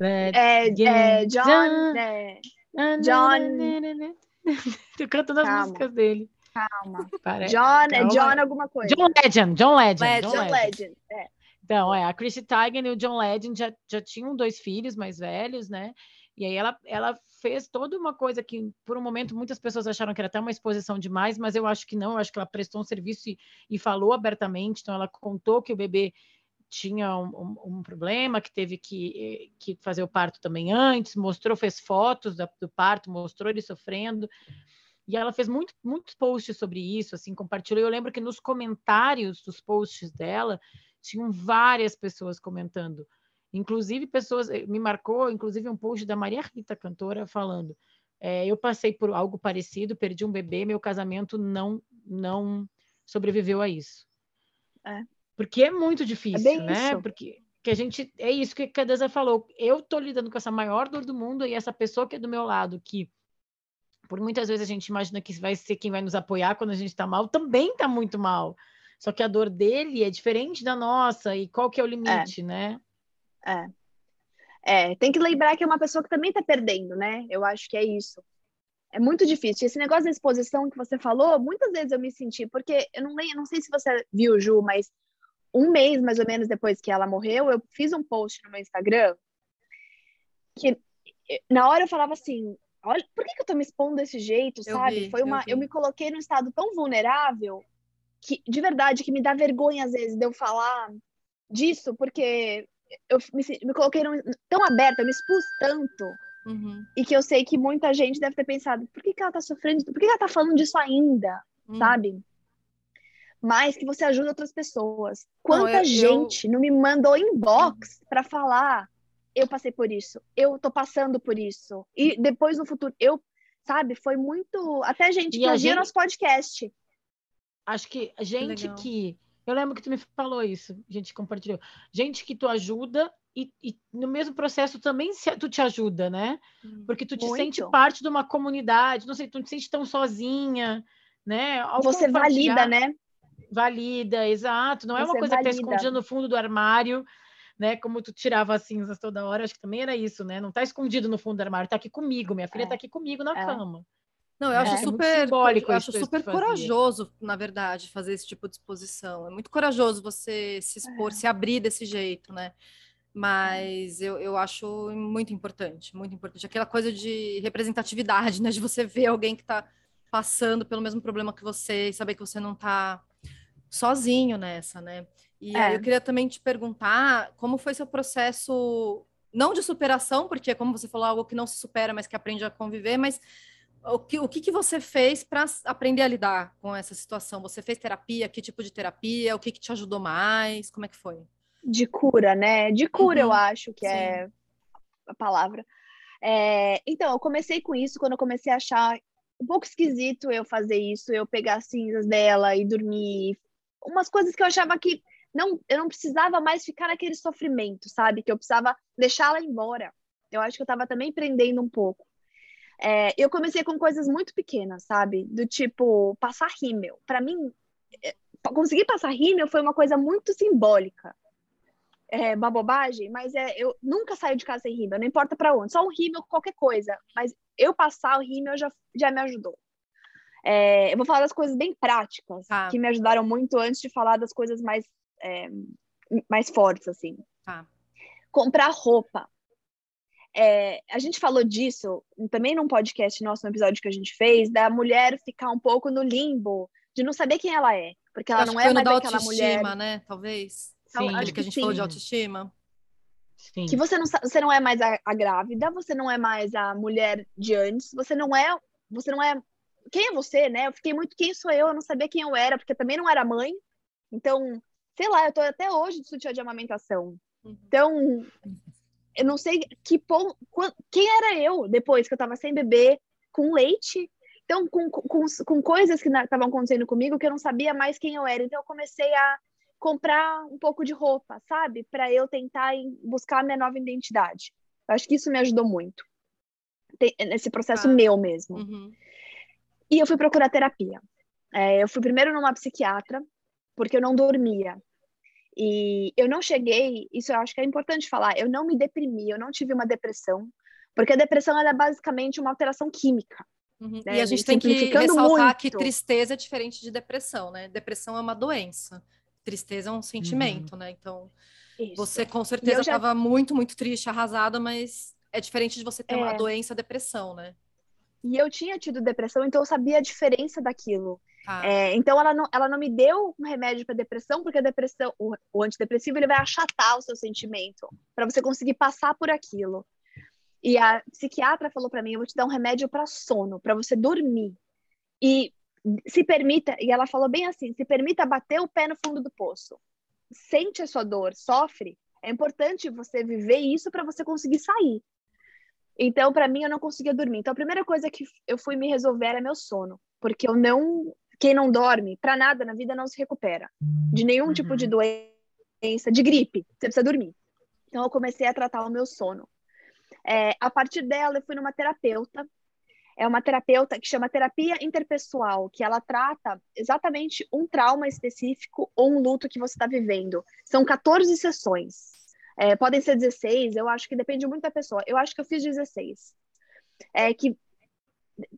É, é John. É, John. Eu canto nas Calma. músicas dele. Calma. Para- John, é calma. John alguma coisa. John Legend, John Legend. Legend. John John. Legend. É. Então, é, a Chrissy Teigen e o John Legend já, já tinham dois filhos mais velhos, né? E aí ela, ela fez toda uma coisa que, por um momento, muitas pessoas acharam que era até uma exposição demais, mas eu acho que não, eu acho que ela prestou um serviço e, e falou abertamente, então ela contou que o bebê tinha um, um- um problema, que teve que, que fazer o parto também antes, mostrou, fez fotos da- do parto, mostrou ele sofrendo, e ela fez muito, muitos posts sobre isso, assim, compartilhou. Eu lembro que nos comentários dos posts dela, tinham várias pessoas comentando. Inclusive, pessoas. eh, Me marcou, inclusive, um post da Maria Rita, cantora, falando. eh, eu passei por algo parecido, perdi um bebê, meu casamento não, não sobreviveu a isso. É. Porque é muito difícil, bem né? isso. Porque que a gente. É isso que a Deza falou. Eu tô lidando com essa maior dor do mundo e essa pessoa que é do meu lado, que por muitas vezes a gente imagina que vai ser quem vai nos apoiar quando a gente está mal, também está muito mal. Só que a dor dele é diferente da nossa, e qual que é o limite, né? É. É, tem que lembrar que é uma pessoa que também tá perdendo, né? Eu acho que é isso. É muito difícil. Esse negócio da exposição que você falou, muitas vezes eu me senti, porque eu não lembro, não sei se você viu, Ju, mas um mês mais ou menos depois que ela morreu, eu fiz um post no meu Instagram que na hora eu falava assim, olha, por que, que eu tô me expondo desse jeito, Eu sabe? vi, Foi eu uma, vi. eu me coloquei num estado tão vulnerável que de verdade que me dá vergonha às vezes de eu falar disso, porque eu me, me coloquei num, tão aberta, eu me expus tanto, Uhum, e que eu sei que muita gente deve ter pensado, por que, que ela tá sofrendo? Por que, que ela tá falando disso ainda? uhum. Sabe? Mas que você ajuda outras pessoas. Quanta eu- eu- gente não me mandou inbox pra falar, eu passei por isso, eu tô passando por isso. E depois no futuro, eu, sabe, foi muito. Até gente E que a gente- nosso podcast. Acho que a gente legal. que. Eu lembro que tu me falou isso, a gente compartilhou. Gente que tu ajuda e, e no mesmo processo também se, tu te ajuda, né? Uhum. Porque tu te Muito. sente parte de uma comunidade, não sei, tu não te sente tão sozinha, né? Ao Você valida, né? Valida, exato. Não é uma Você coisa que tá valida. escondida no fundo do armário, né? Como tu tirava as cinzas toda hora, acho que também era isso, né? Não tá escondido no fundo do armário, tá aqui comigo, minha filha É. tá aqui comigo na É. cama. Não, eu acho É, é super, eu acho super corajoso, na verdade, fazer esse tipo de exposição. É muito corajoso você se expor, É. se abrir desse jeito, né? Mas eu, eu acho muito importante, muito importante. Aquela coisa de representatividade, né? De você ver alguém que está passando pelo mesmo problema que você e saber que você não está sozinho nessa, né? E É. eu queria também te perguntar como foi seu processo, não de superação, porque como você falou, algo que não se supera, mas que aprende a conviver, mas o que, o que, que você fez para aprender a lidar com essa situação? Você fez terapia? Que tipo de terapia? O que, que te ajudou mais? Como é que foi? De cura, né? De cura, eu Uhum, acho que sim. é a palavra. É, então, eu comecei com isso quando eu comecei a achar um pouco esquisito eu fazer isso, eu pegar as cinzas dela e dormir. Umas coisas que eu achava que não, eu não precisava mais ficar naquele sofrimento, sabe? Que eu precisava deixá-la embora. Eu acho que eu estava também prendendo um pouco. É, eu comecei com coisas muito pequenas, sabe? Do tipo, passar rímel. Para mim, é, conseguir passar rímel foi uma coisa muito simbólica é uma bobagem, mas é, eu nunca saio de casa sem rímel, não importa para onde, só um rímel, qualquer coisa, mas eu passar o rímel já, já me ajudou. É, eu vou falar das coisas bem práticas, Tá. que me ajudaram muito antes de falar das coisas mais, é, mais fortes, assim. Tá. Comprar roupa. É, a gente falou disso também num podcast nosso, no episódio que a gente fez, da mulher ficar um pouco no limbo, de não saber quem ela é, porque ela Acho não é mais da aquela mulher autoestima, né? Talvez. Sim, acho que, que a gente sim. falou de autoestima. Sim. Que você não, você não é mais a, a, grávida, você não é mais a mulher de antes, você não é, você não é. Quem é você, né? Eu fiquei muito quem sou eu, eu não sabia quem eu era, porque também não era mãe. Então, sei lá, eu tô até hoje de sutiã de amamentação. Uhum. Então, eu não sei que ponto, quem era eu depois que eu tava sem bebê, com leite. Então, com, com, com coisas que estavam acontecendo comigo que eu não sabia mais quem eu era. Então, eu comecei a comprar um pouco de roupa, sabe? Para eu tentar buscar a minha nova identidade. Eu acho que isso me ajudou muito. Nesse processo ah. meu mesmo. Uhum. E eu fui procurar terapia. É, eu fui primeiro numa psiquiatra, porque eu não dormia. E eu não cheguei, isso eu acho que é importante falar, eu não me deprimi, eu não tive uma depressão, porque a depressão é basicamente uma alteração química. Uhum. Né? E a gente tem que ressaltar muito. que tristeza é diferente de depressão, né? Depressão é uma doença tristeza é um sentimento, uhum. né? Então, Isso. você com certeza estava já... muito, muito triste, arrasada, mas é diferente de você ter é... uma doença, depressão, né? E eu tinha tido depressão, então eu sabia a diferença daquilo. Ah. É, então ela não, ela não me deu um remédio para depressão, porque a depressão, o, o antidepressivo, ele vai achatar o seu sentimento para você conseguir passar por aquilo. E a psiquiatra falou para mim, eu vou te dar um remédio para sono, para você dormir. E se permita, e ela falou bem assim: se permita bater o pé no fundo do poço. Sente a sua dor, sofre. É importante você viver isso para você conseguir sair. Então, para mim, eu não conseguia dormir. Então, a primeira coisa que eu fui me resolver era meu sono, porque eu não, quem não dorme, para nada na vida não se recupera de nenhum uhum. tipo de uhum. doença, de gripe. Você precisa dormir. Então, eu comecei a tratar o meu sono. É, a partir dela, eu fui numa terapeuta é uma terapeuta que chama terapia interpessoal, que ela trata exatamente um trauma específico ou um luto que você está vivendo. São 14 sessões. É, podem ser 16, eu acho que depende muito da pessoa. Eu acho que eu fiz 16. É que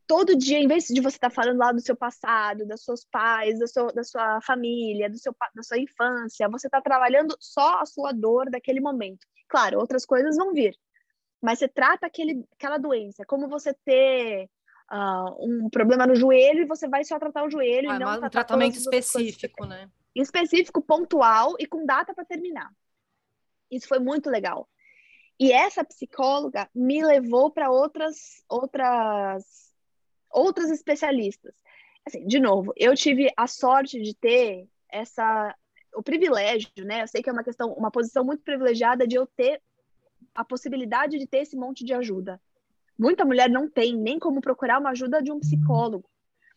todo dia, em vez de você estar tá falando lá do seu passado, dos seus pais, da sua, da sua família, do seu, da sua infância, você está trabalhando só a sua dor daquele momento. Claro, outras coisas vão vir, mas você trata aquele, aquela doença, como você ter uh, um problema no joelho e você vai só tratar o joelho ah, e não um tratamento específico, né? Específico, pontual e com data para terminar. Isso foi muito legal. E essa psicóloga me levou para outras outras outras especialistas. Assim, de novo, eu tive a sorte de ter essa o privilégio, né? Eu sei que é uma questão, uma posição muito privilegiada de eu ter a possibilidade de ter esse monte de ajuda. Muita mulher não tem nem como procurar uma ajuda de um psicólogo.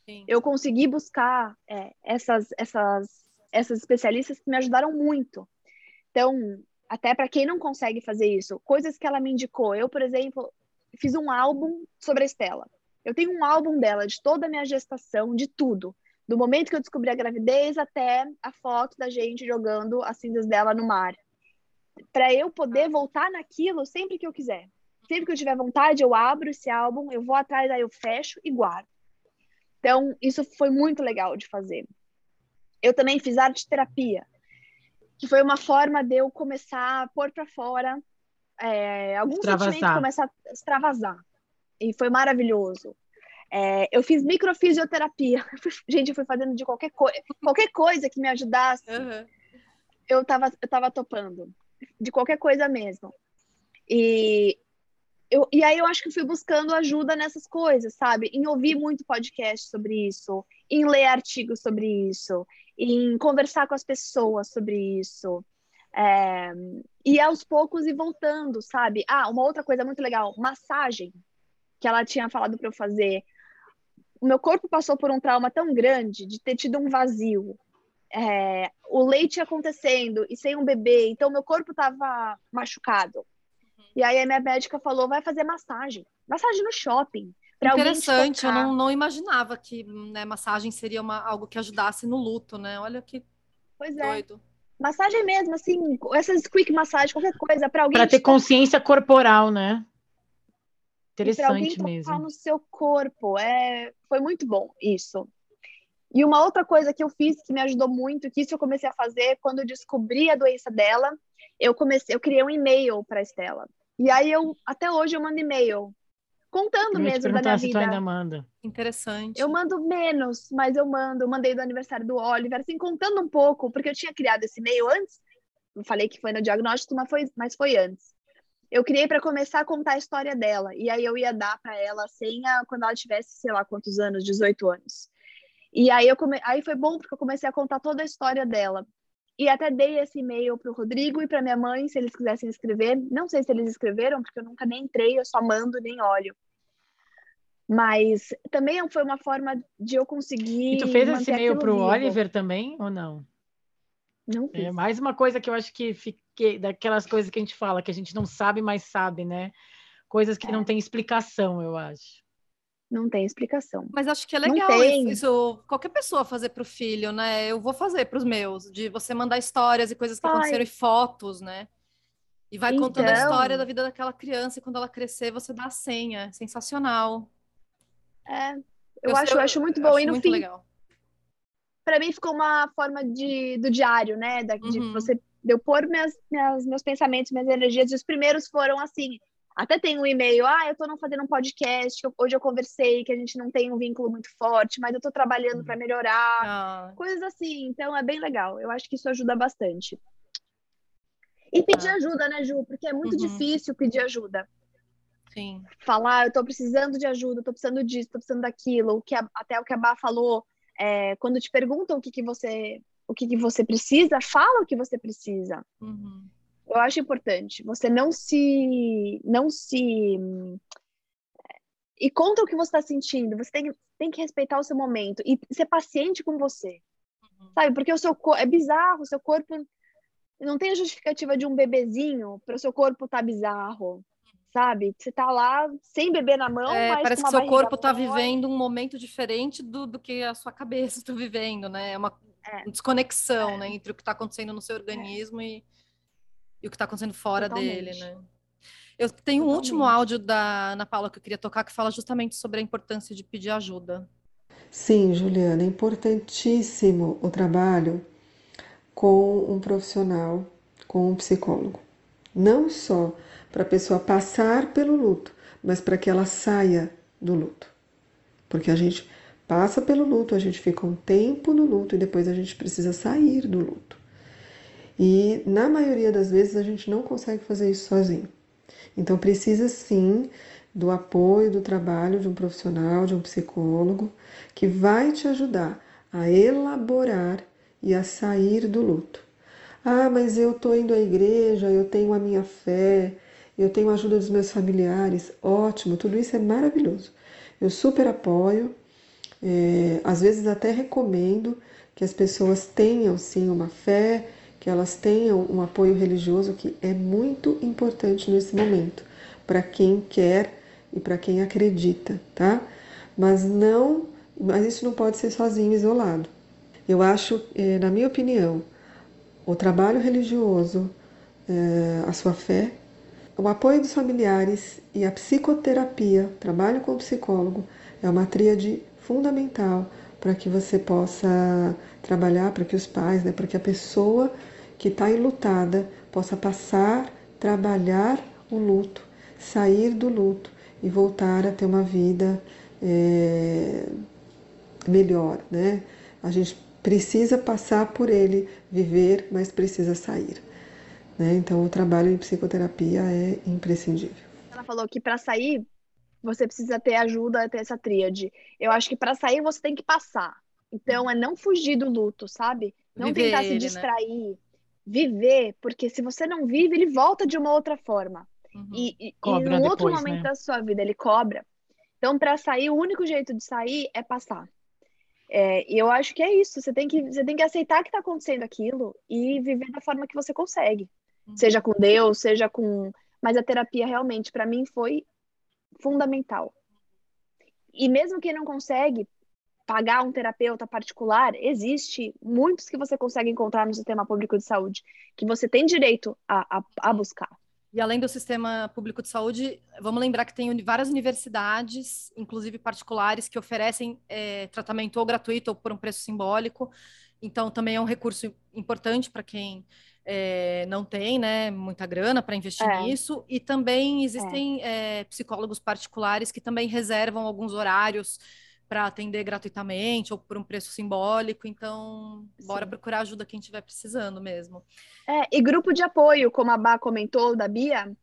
Sim. Eu consegui buscar é, essas, essas, essas especialistas que me ajudaram muito. Então, até para quem não consegue fazer isso, coisas que ela me indicou. Eu, por exemplo, fiz um álbum sobre a Estela. Eu tenho um álbum dela, de toda a minha gestação, de tudo. Do momento que eu descobri a gravidez até a foto da gente jogando as cinzas dela no mar para eu poder voltar naquilo sempre que eu quiser. Sempre que eu tiver vontade, eu abro esse álbum, eu vou atrás, aí eu fecho e guardo. Então, isso foi muito legal de fazer. Eu também fiz arte terapia, que foi uma forma de eu começar a pôr para fora é, algum sentimento começar a extravasar. E foi maravilhoso. É, eu fiz microfisioterapia. Gente, eu fui fazendo de qualquer coisa, qualquer coisa que me ajudasse. Uhum. Eu tava, eu tava topando de qualquer coisa mesmo. E, eu, e aí eu acho que fui buscando ajuda nessas coisas, sabe? Em ouvir muito podcast sobre isso, em ler artigos sobre isso, em conversar com as pessoas sobre isso. É, e aos poucos e voltando, sabe? Ah, uma outra coisa muito legal, massagem, que ela tinha falado para eu fazer. O meu corpo passou por um trauma tão grande de ter tido um vazio, é, o leite acontecendo e sem um bebê, então meu corpo estava machucado. Uhum. E aí a minha médica falou, vai fazer massagem, massagem no shopping. Interessante, eu não, não imaginava que né, massagem seria uma, algo que ajudasse no luto, né? Olha que pois é. doido. Massagem mesmo, assim, essas quick massagem, qualquer coisa, para alguém. Para ter consciência corporal, né? Interessante mesmo. no seu corpo, é, foi muito bom isso. E uma outra coisa que eu fiz que me ajudou muito, que isso eu comecei a fazer quando eu descobri a doença dela, eu comecei, eu criei um e-mail para Estela. E aí eu até hoje eu mando e-mail contando mesmo da minha vida. ainda manda. Interessante. Eu mando menos, mas eu mando, eu mandei do aniversário do Oliver, assim contando um pouco, porque eu tinha criado esse e-mail antes eu falei que foi no diagnóstico, mas foi, mas foi antes. Eu criei para começar a contar a história dela. E aí eu ia dar para ela a senha quando ela tivesse, sei lá quantos anos, 18 anos. E aí, eu come... aí foi bom porque eu comecei a contar toda a história dela. E até dei esse e-mail para o Rodrigo e para minha mãe, se eles quisessem escrever. Não sei se eles escreveram, porque eu nunca nem entrei, eu só mando nem olho. Mas também foi uma forma de eu conseguir. E tu fez esse e-mail para o Oliver também, ou não? Não é fiz. É mais uma coisa que eu acho que fiquei, daquelas coisas que a gente fala, que a gente não sabe, mas sabe, né? Coisas que é. não tem explicação, eu acho. Não tem explicação. Mas acho que é legal isso, qualquer pessoa fazer para o filho, né? Eu vou fazer para os meus, de você mandar histórias e coisas que Ai. aconteceram e fotos, né? E vai então... contando a história da vida daquela criança e quando ela crescer, você dá a senha. Sensacional. É, eu, eu acho, eu acho muito bom. Acho e no fim, legal. Pra mim ficou uma forma de, do diário, né? Da, de uhum. você de eu pôr minhas, minhas, meus pensamentos, minhas energias. E os primeiros foram assim, até tem um e-mail, ah, eu tô não fazendo um podcast, hoje eu conversei, que a gente não tem um vínculo muito forte, mas eu tô trabalhando para melhorar, ah. coisas assim. Então é bem legal. Eu acho que isso ajuda bastante. E pedir ah. ajuda, né, Ju? Porque é muito uhum. difícil pedir ajuda. Sim. Falar, eu tô precisando de ajuda, tô precisando disso, tô precisando daquilo, o que a, até o que a Bá falou, é, quando te perguntam o que, que você o que, que você precisa, fala o que você precisa. Uhum. Eu acho importante. Você não se. Não se. E conta o que você está sentindo. Você tem, tem que respeitar o seu momento e ser paciente com você. Uhum. Sabe? Porque o seu. É bizarro, o seu corpo. Não tem a justificativa de um bebezinho para o seu corpo estar tá bizarro sabe? Você tá lá sem bebê na mão, é, parece que seu corpo tá vivendo um momento diferente do, do que a sua cabeça está vivendo, né? É uma é. desconexão, é. né, entre o que está acontecendo no seu organismo é. e, e o que está acontecendo fora Totalmente. dele, né? Eu tenho Totalmente. um último áudio da Ana Paula que eu queria tocar que fala justamente sobre a importância de pedir ajuda. Sim, Juliana, é importantíssimo o trabalho com um profissional, com um psicólogo. Não só para a pessoa passar pelo luto, mas para que ela saia do luto. Porque a gente passa pelo luto, a gente fica um tempo no luto e depois a gente precisa sair do luto. E na maioria das vezes a gente não consegue fazer isso sozinho. Então precisa sim do apoio, do trabalho de um profissional, de um psicólogo, que vai te ajudar a elaborar e a sair do luto. Ah, mas eu estou indo à igreja, eu tenho a minha fé, eu tenho a ajuda dos meus familiares. Ótimo, tudo isso é maravilhoso. Eu super apoio, é, às vezes até recomendo que as pessoas tenham sim uma fé, que elas tenham um apoio religioso que é muito importante nesse momento para quem quer e para quem acredita, tá? Mas não, mas isso não pode ser sozinho, isolado. Eu acho, é, na minha opinião, o trabalho religioso, é, a sua fé, o apoio dos familiares e a psicoterapia, trabalho com o psicólogo, é uma tríade fundamental para que você possa trabalhar, para que os pais, né, para que a pessoa que está enlutada possa passar, trabalhar o luto, sair do luto e voltar a ter uma vida é, melhor, né? A gente precisa passar por ele, viver, mas precisa sair. Né? Então, o trabalho em psicoterapia é imprescindível. Ela falou que para sair você precisa ter ajuda, ter essa tríade. Eu acho que para sair você tem que passar. Então é não fugir do luto, sabe? Não viver tentar se né? distrair, né? viver, porque se você não vive, ele volta de uma outra forma. Uhum. E, e, e num depois, outro momento né? da sua vida ele cobra. Então, para sair, o único jeito de sair é passar. É, e eu acho que é isso. Você tem que, você tem que aceitar que está acontecendo aquilo e viver da forma que você consegue. Uhum. Seja com Deus, seja com. Mas a terapia realmente, para mim, foi fundamental. E mesmo quem não consegue pagar um terapeuta particular, existe muitos que você consegue encontrar no sistema público de saúde, que você tem direito a, a, a buscar. E além do sistema público de saúde, vamos lembrar que tem várias universidades, inclusive particulares, que oferecem é, tratamento ou gratuito ou por um preço simbólico. Então, também é um recurso importante para quem é, não tem né, muita grana para investir é. nisso, e também existem é. psicólogos particulares que também reservam alguns horários para atender gratuitamente ou por um preço simbólico. Então, bora Sim. procurar ajuda quem estiver precisando mesmo. É, e grupo de apoio, como a Bá comentou, da Bia,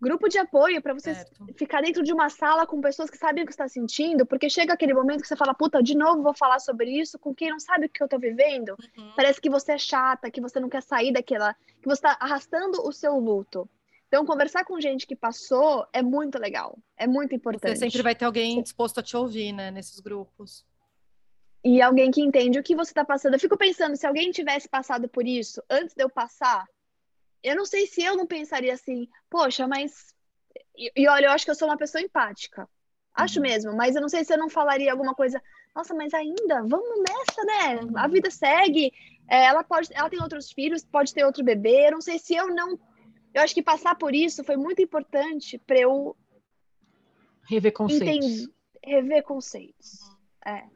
grupo de apoio para você certo. ficar dentro de uma sala com pessoas que sabem o que está sentindo, porque chega aquele momento que você fala, puta, de novo vou falar sobre isso com quem não sabe o que eu estou vivendo. Uhum. Parece que você é chata, que você não quer sair daquela, que você está arrastando o seu luto. Então, conversar com gente que passou é muito legal, é muito importante. Você sempre vai ter alguém disposto a te ouvir, né, nesses grupos. E alguém que entende o que você está passando. Eu fico pensando, se alguém tivesse passado por isso antes de eu passar, eu não sei se eu não pensaria assim, poxa, mas. E, e olha, eu acho que eu sou uma pessoa empática. Acho uhum. mesmo, mas eu não sei se eu não falaria alguma coisa. Nossa, mas ainda, vamos nessa, né? A vida segue. É, ela pode, ela tem outros filhos, pode ter outro bebê. Eu não sei se eu não eu acho que passar por isso foi muito importante para eu rever conceitos. Entender, rever conceitos. Uhum. É.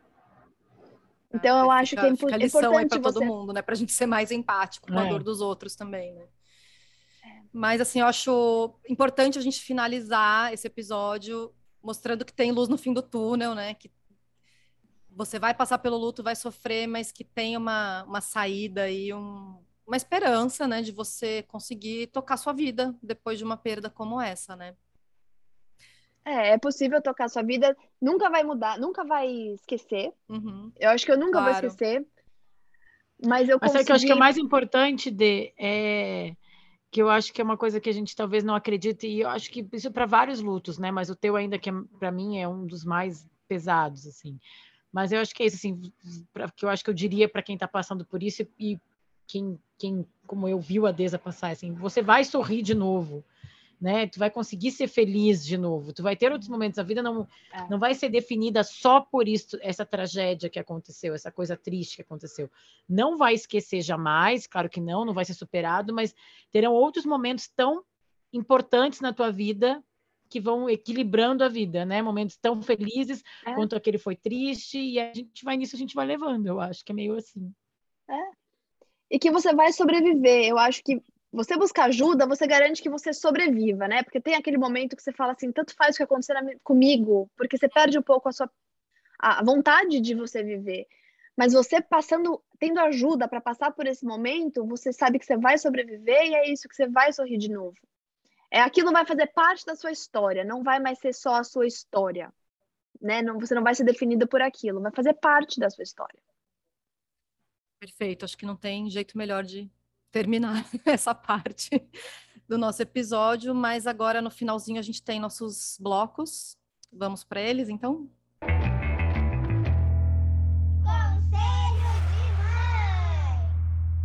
Então ah, eu acho que é impo fica lição importante para todo mundo, né? Para a gente ser mais empático com é. a dor dos outros também, né? É. Mas assim, eu acho importante a gente finalizar esse episódio mostrando que tem luz no fim do túnel, né? Que você vai passar pelo luto, vai sofrer, mas que tem uma, uma saída e um, uma esperança, né, de você conseguir tocar sua vida depois de uma perda como essa, né? É, é possível tocar sua vida, nunca vai mudar, nunca vai esquecer. Uhum. Eu acho que eu nunca claro. vou esquecer. Mas eu Mas consegui... é que eu acho que é mais importante de é que eu acho que é uma coisa que a gente talvez não acredite e eu acho que isso para vários lutos, né? Mas o teu ainda que é, para mim é um dos mais pesados assim. Mas eu acho que é isso assim, pra, que eu acho que eu diria para quem está passando por isso e, e quem, quem, como eu viu a Deza passar, assim, você vai sorrir de novo, né? Tu vai conseguir ser feliz de novo. Tu vai ter outros momentos. A vida não, é. não vai ser definida só por isso, essa tragédia que aconteceu, essa coisa triste que aconteceu. Não vai esquecer jamais, claro que não, não vai ser superado, mas terão outros momentos tão importantes na tua vida que vão equilibrando a vida, né? Momentos tão felizes é. quanto aquele foi triste, e a gente vai nisso, a gente vai levando, eu acho que é meio assim. É, e que você vai sobreviver. Eu acho que você buscar ajuda, você garante que você sobreviva, né? Porque tem aquele momento que você fala assim, tanto faz o que acontecer comigo, porque você perde um pouco a sua a vontade de você viver. Mas você passando, tendo ajuda para passar por esse momento, você sabe que você vai sobreviver e é isso que você vai sorrir de novo. É aquilo vai fazer parte da sua história, não vai mais ser só a sua história, né? Não, você não vai ser definida por aquilo, vai fazer parte da sua história. Perfeito, acho que não tem jeito melhor de terminar essa parte do nosso episódio, mas agora no finalzinho a gente tem nossos blocos. Vamos para eles, então?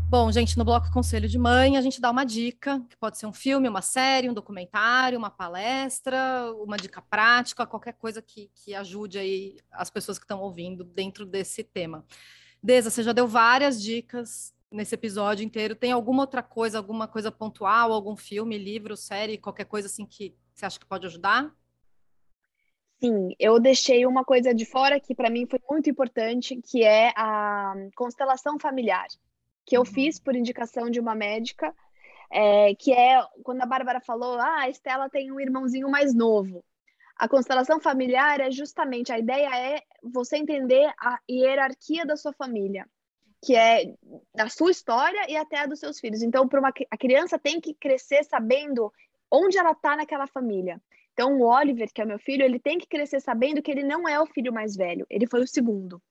Bom, gente, no bloco Conselho de Mãe, a gente dá uma dica, que pode ser um filme, uma série, um documentário, uma palestra, uma dica prática, qualquer coisa que, que ajude aí as pessoas que estão ouvindo dentro desse tema. Deza, você já deu várias dicas nesse episódio inteiro. Tem alguma outra coisa, alguma coisa pontual, algum filme, livro, série, qualquer coisa assim que você acha que pode ajudar? Sim, eu deixei uma coisa de fora que para mim foi muito importante, que é a constelação familiar, que eu uhum. fiz por indicação de uma médica, é, que é quando a Bárbara falou, ah, a Estela tem um irmãozinho mais novo. A constelação familiar é justamente a ideia é você entender a hierarquia da sua família, que é da sua história e até a dos seus filhos. Então, para uma a criança tem que crescer sabendo onde ela está naquela família. Então, o Oliver, que é meu filho, ele tem que crescer sabendo que ele não é o filho mais velho, ele foi o segundo.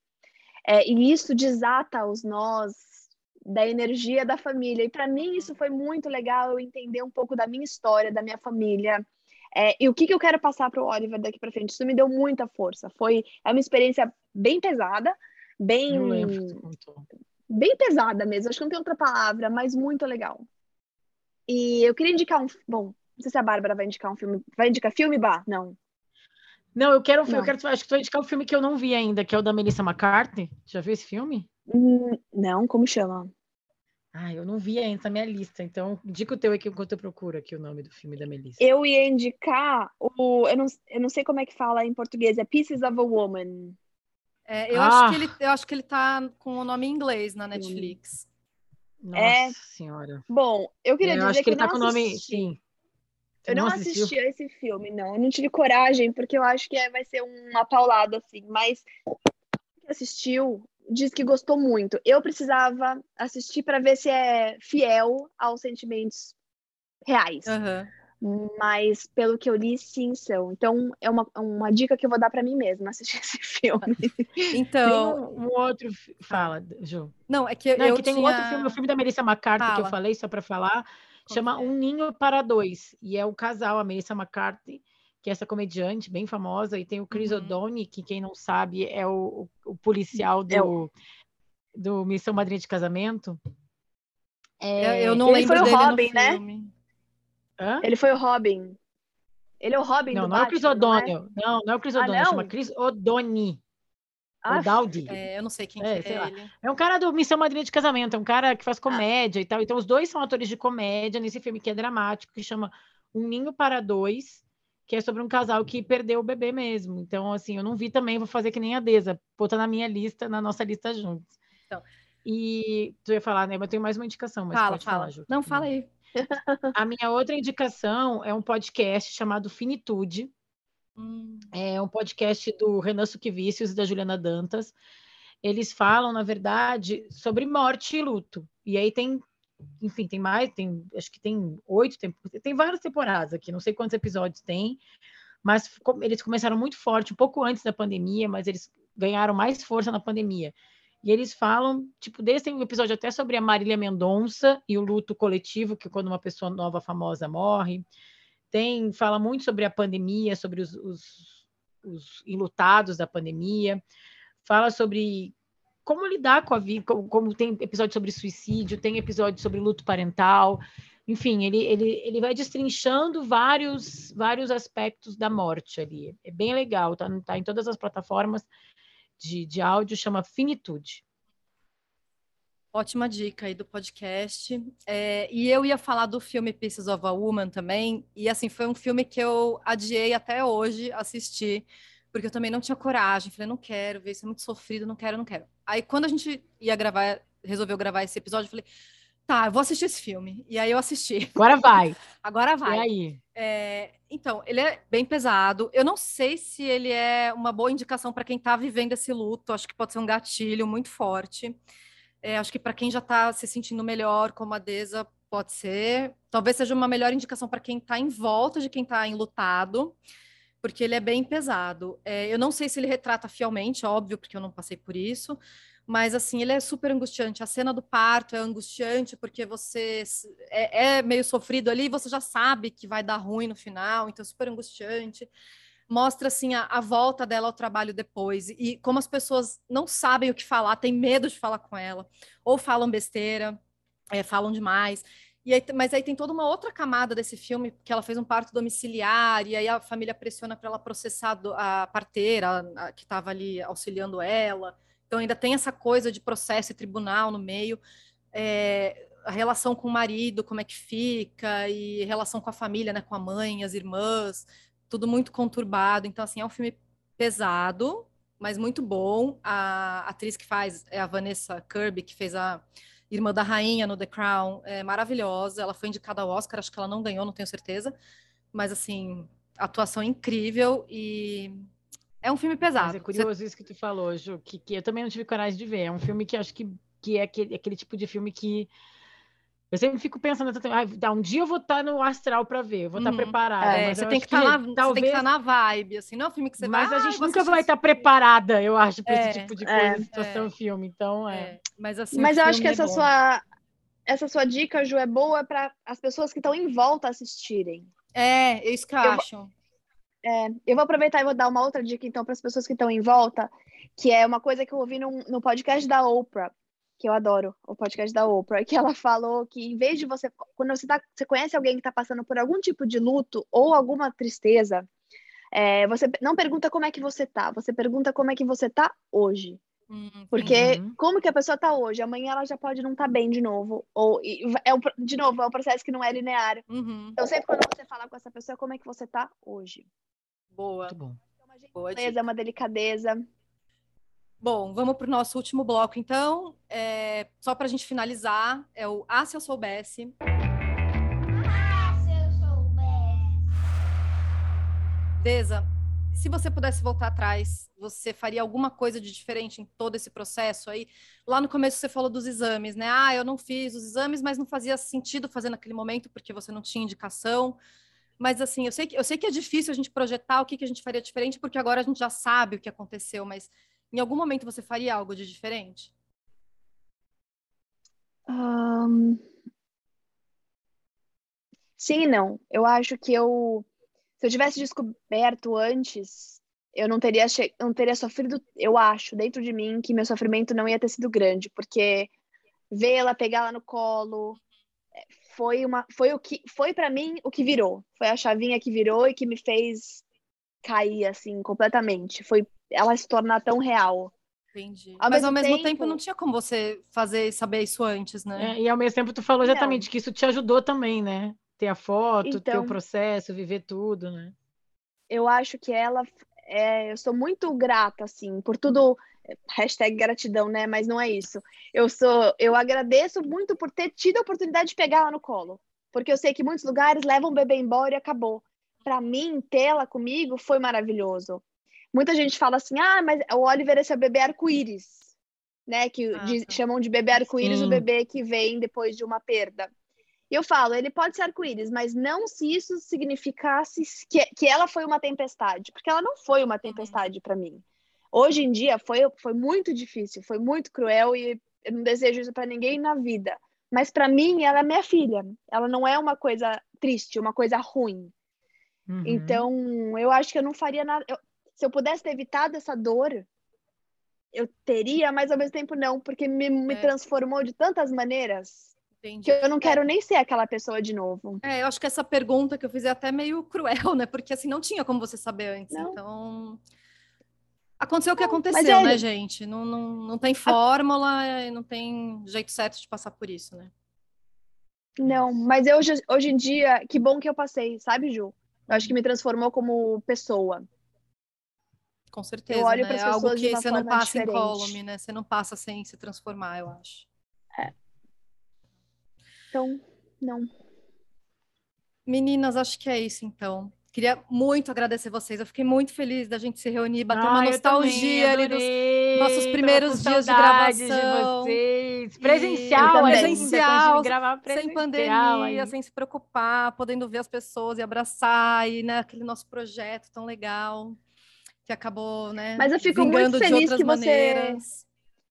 É, e isso desata os nós da energia da família. E para mim isso foi muito legal eu entender um pouco da minha história, da minha família, é, e o que, que eu quero passar para o Oliver daqui para frente? Isso me deu muita força. Foi é uma experiência bem pesada, bem bem pesada mesmo. Acho que não tem outra palavra, mas muito legal. E eu queria indicar um, bom, não sei se a Bárbara vai indicar um filme. Vai indicar filme, Bah? Não. Não, eu quero, não. eu quero, acho que tu vai indicar um filme que eu não vi ainda, que é o da Melissa McCarthy. Já viu esse filme? Hum, não, como chama? Ah, eu não vi ainda na minha lista, então indica o teu aqui enquanto eu procuro aqui o nome do filme da Melissa. Eu ia indicar o. Eu não, eu não sei como é que fala em português, é Pieces of a Woman. É, eu, ah. acho que ele, eu acho que ele tá com o nome em inglês na Netflix. Nossa é... senhora. Bom, eu queria eu dizer acho que, que ele tá com o nome. Sim. eu não, não assisti a esse filme, não. Eu não tive coragem, porque eu acho que é, vai ser uma paulada, assim. Mas quem assistiu diz que gostou muito. Eu precisava assistir para ver se é fiel aos sentimentos reais. Uhum. Mas, pelo que eu li, sim, são. Então, é uma, uma dica que eu vou dar para mim mesma, assistir esse filme. Então... Tem um, um outro... Fala, Ju. Não, é que Não, é eu que tem tinha... um outro filme, o filme da Melissa McCarthy, Fala. que eu falei, só para falar, chama é? Um Ninho para Dois. E é o casal, a Melissa McCarthy, que é essa comediante bem famosa, e tem o Chris uhum. O'Donnell, que quem não sabe é o, o policial do, é o... do Missão Madrinha de Casamento. É, eu não ele lembro foi o Robin, né? Hã? Ele foi o Robin. Ele é o Robin não, do não Batman, é o Chris O'Donnell. Não, é? não, não é o Chris ah, O'Donnell, ah, chama Chris O'Donnell. Ah, o É, eu não sei quem é, que é ele. É um cara do Missão Madrinha de Casamento, é um cara que faz ah. comédia ah. e tal. Então, os dois são atores de comédia nesse filme que é dramático, que chama Um Ninho para Dois, que é sobre um casal que perdeu o bebê mesmo. Então, assim, eu não vi também, vou fazer que nem a Deza, botar na minha lista, na nossa lista juntos. Então. E tu ia falar, né? Mas eu tenho mais uma indicação, mas fala, pode fala. falar. Não, fala aí. A minha outra indicação é um podcast chamado Finitude. Hum. É um podcast do Renan Suquivicius e da Juliana Dantas. Eles falam, na verdade, sobre morte e luto. E aí tem enfim, tem mais, tem, acho que tem oito, tem, tem várias temporadas aqui, não sei quantos episódios tem, mas eles começaram muito forte, um pouco antes da pandemia, mas eles ganharam mais força na pandemia. E eles falam, tipo, desse tem um episódio até sobre a Marília Mendonça e o luto coletivo, que é quando uma pessoa nova famosa morre. Tem, fala muito sobre a pandemia, sobre os, os, os enlutados da pandemia. Fala sobre como lidar com a vida, como, como, tem episódio sobre suicídio, tem episódio sobre luto parental, enfim, ele, ele, ele vai destrinchando vários, vários aspectos da morte ali. É bem legal, tá, tá em todas as plataformas de, de áudio, chama Finitude. Ótima dica aí do podcast. É, e eu ia falar do filme Pieces of a Woman também, e assim, foi um filme que eu adiei até hoje assistir, porque eu também não tinha coragem. Falei, não quero ver, isso é muito sofrido, não quero, não quero. Aí, quando a gente ia gravar, resolveu gravar esse episódio, eu falei, tá, eu vou assistir esse filme. E aí eu assisti. Agora vai. Agora vai. E aí? É, então, ele é bem pesado. Eu não sei se ele é uma boa indicação para quem está vivendo esse luto. Acho que pode ser um gatilho muito forte. É, acho que para quem já está se sentindo melhor, como a Deza, pode ser. Talvez seja uma melhor indicação para quem está em volta de quem está enlutado porque ele é bem pesado. É, eu não sei se ele retrata fielmente, óbvio, porque eu não passei por isso, mas assim, ele é super angustiante. A cena do parto é angustiante porque você é, é meio sofrido ali, você já sabe que vai dar ruim no final, então é super angustiante. Mostra assim a, a volta dela ao trabalho depois e como as pessoas não sabem o que falar, têm medo de falar com ela, ou falam besteira, é, falam demais. Aí, mas aí tem toda uma outra camada desse filme, que ela fez um parto domiciliar, e aí a família pressiona para ela processar a parteira a, que estava ali auxiliando ela. Então ainda tem essa coisa de processo e tribunal no meio. É, a relação com o marido, como é que fica, e relação com a família, né, com a mãe, as irmãs, tudo muito conturbado. Então, assim, é um filme pesado, mas muito bom. A atriz que faz é a Vanessa Kirby, que fez a irmã da rainha no The Crown, é maravilhosa. Ela foi indicada ao Oscar, acho que ela não ganhou, não tenho certeza. Mas, assim, atuação incrível e é um filme pesado. Mas é curioso Você... isso que tu falou, Ju, que, que eu também não tive coragem de ver. É um filme que acho que, que é aquele, aquele tipo de filme que eu sempre fico pensando, ah, um dia eu vou estar no astral para ver, eu vou estar uhum. preparada. É, você, tem que, que tá na, talvez... tem que estar na vibe, assim, não é um filme que você Mas vai, a gente ah, nunca vai estar preparada, eu acho, para é, esse tipo de coisa, é, situação, é. filme. Então, é. é. Mas, assim, Mas eu acho que essa sua, essa sua dica, Ju, é boa para as pessoas que estão em volta assistirem. É, é isso que eu, eu acho. Vou, é, eu vou aproveitar e vou dar uma outra dica, então, para as pessoas que estão em volta, que é uma coisa que eu ouvi no, no podcast da Oprah que eu adoro, o podcast da Oprah, que ela falou que em vez de você, quando você, tá, você conhece alguém que está passando por algum tipo de luto ou alguma tristeza, é, você não pergunta como é que você tá, você pergunta como é que você tá hoje. Uhum. Porque uhum. como que a pessoa tá hoje? Amanhã ela já pode não estar tá bem de novo. Ou é um, de novo, é um processo que não é linear. Uhum. Então, sempre quando você fala com essa pessoa, como é que você tá hoje? Boa. Muito bom. É uma gentileza, é uma delicadeza. Bom, vamos para o nosso último bloco, então. É, só para a gente finalizar, é o Ah, se eu soubesse. Ah, se eu soubesse. Deza, se você pudesse voltar atrás, você faria alguma coisa de diferente em todo esse processo aí? Lá no começo você falou dos exames, né? Ah, eu não fiz os exames, mas não fazia sentido fazer naquele momento porque você não tinha indicação. Mas assim, eu sei que, eu sei que é difícil a gente projetar o que, que a gente faria diferente, porque agora a gente já sabe o que aconteceu, mas em algum momento você faria algo de diferente? Um... Sim e não. Eu acho que eu se eu tivesse descoberto antes, eu não teria, che... não teria sofrido, eu acho, dentro de mim, que meu sofrimento não ia ter sido grande, porque vê-la, pegá-la no colo, é, foi uma foi o que foi para mim o que virou. Foi a chavinha que virou e que me fez cair assim completamente. Foi ela se tornar tão real. Entendi. Ao Mas mesmo ao mesmo tempo... tempo... não tinha como você fazer saber isso antes, né? É, e ao mesmo tempo tu falou exatamente não. que isso te ajudou também, né? ter a foto, então, ter o então processo, viver tudo, né? Eu acho que ela, é, eu sou muito grata, assim, por tudo, hashtag gratidão, né? Mas não é isso. Eu sou, eu agradeço muito por ter tido a oportunidade de pegar ela no colo, porque eu sei que muitos lugares levam o bebê embora e acabou. Para mim, tê-la comigo foi maravilhoso. Muita gente fala assim, ah, mas o Oliver é o bebê arco-íris, né? Que ah, de, tá. chamam de bebê arco-íris o bebê que vem depois de uma perda. E eu falo, ele pode ser arco-íris, mas não se isso significasse que, que ela foi uma tempestade, porque ela não foi uma tempestade para mim. Hoje em dia foi, foi muito difícil, foi muito cruel e eu não desejo isso para ninguém na vida. Mas para mim, ela é minha filha. Ela não é uma coisa triste, uma coisa ruim. Uhum. Então, eu acho que eu não faria nada. Eu, se eu pudesse ter evitado essa dor, eu teria, mas ao mesmo tempo não, porque me, me é. transformou de tantas maneiras Entendi. Que eu não quero é. nem ser aquela pessoa de novo. É, eu acho que essa pergunta que eu fiz é até meio cruel, né? Porque assim, não tinha como você saber antes. Não. Então. Aconteceu o que aconteceu, é... né, gente? Não, não, não tem fórmula e não tem jeito certo de passar por isso, né? Não, mas eu, hoje, hoje em dia, que bom que eu passei, sabe, Ju? Eu acho que me transformou como pessoa. Com certeza, eu olho né? É algo que você não passa diferente. incólume, né? Você não passa sem se transformar, eu acho. É. Então, não. Meninas, acho que é isso então. Queria muito agradecer vocês. Eu fiquei muito feliz da gente se reunir, bater ah, uma nostalgia ali dos nossos primeiros dias de gravação. De vocês. Presencial, presencial, gravar presencial, sem pandemia, aí. sem se preocupar, podendo ver as pessoas e abraçar e né, aquele nosso projeto tão legal que acabou, né? Mas eu fico muito feliz que maneiras. você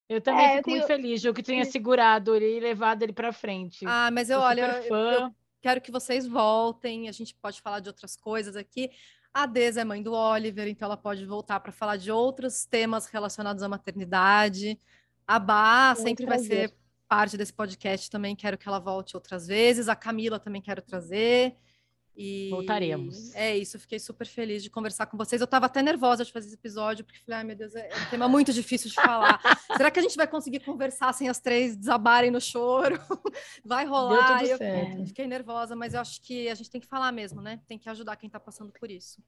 eu também é, fico tenho... muito feliz, Ju, que tenha segurado ele e levado ele para frente. Ah, mas eu, olha, eu, eu, quero que vocês voltem, a gente pode falar de outras coisas aqui. A Deza é mãe do Oliver, então ela pode voltar para falar de outros temas relacionados à maternidade. A Bá sempre prazer. vai ser parte desse podcast também, quero que ela volte outras vezes. A Camila também quero trazer. E Voltaremos. É isso, eu fiquei super feliz de conversar com vocês. Eu estava até nervosa de fazer esse episódio, porque falei, ai meu Deus, é, é um tema muito difícil de falar. Será que a gente vai conseguir conversar sem as três desabarem no choro? vai rolar? Tudo certo. Eu fiquei nervosa, mas eu acho que a gente tem que falar mesmo, né? Tem que ajudar quem está passando por isso.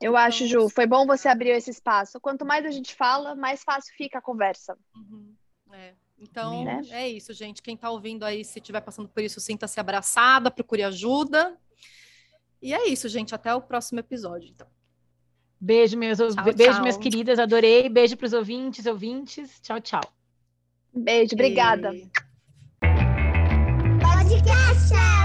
Eu então, acho, Ju, foi bom você abrir esse espaço. Quanto mais a gente fala, mais fácil fica a conversa. Uhum. É. Então, né? é isso, gente. Quem está ouvindo aí, se estiver passando por isso, sinta-se abraçada, procure ajuda. E é isso, gente. Até o próximo episódio, então. Beijo, meus, tchau, beijo, tchau. minhas queridas. Adorei. Beijo para os ouvintes, ouvintes. Tchau, tchau. Beijo, obrigada. E... Podcast!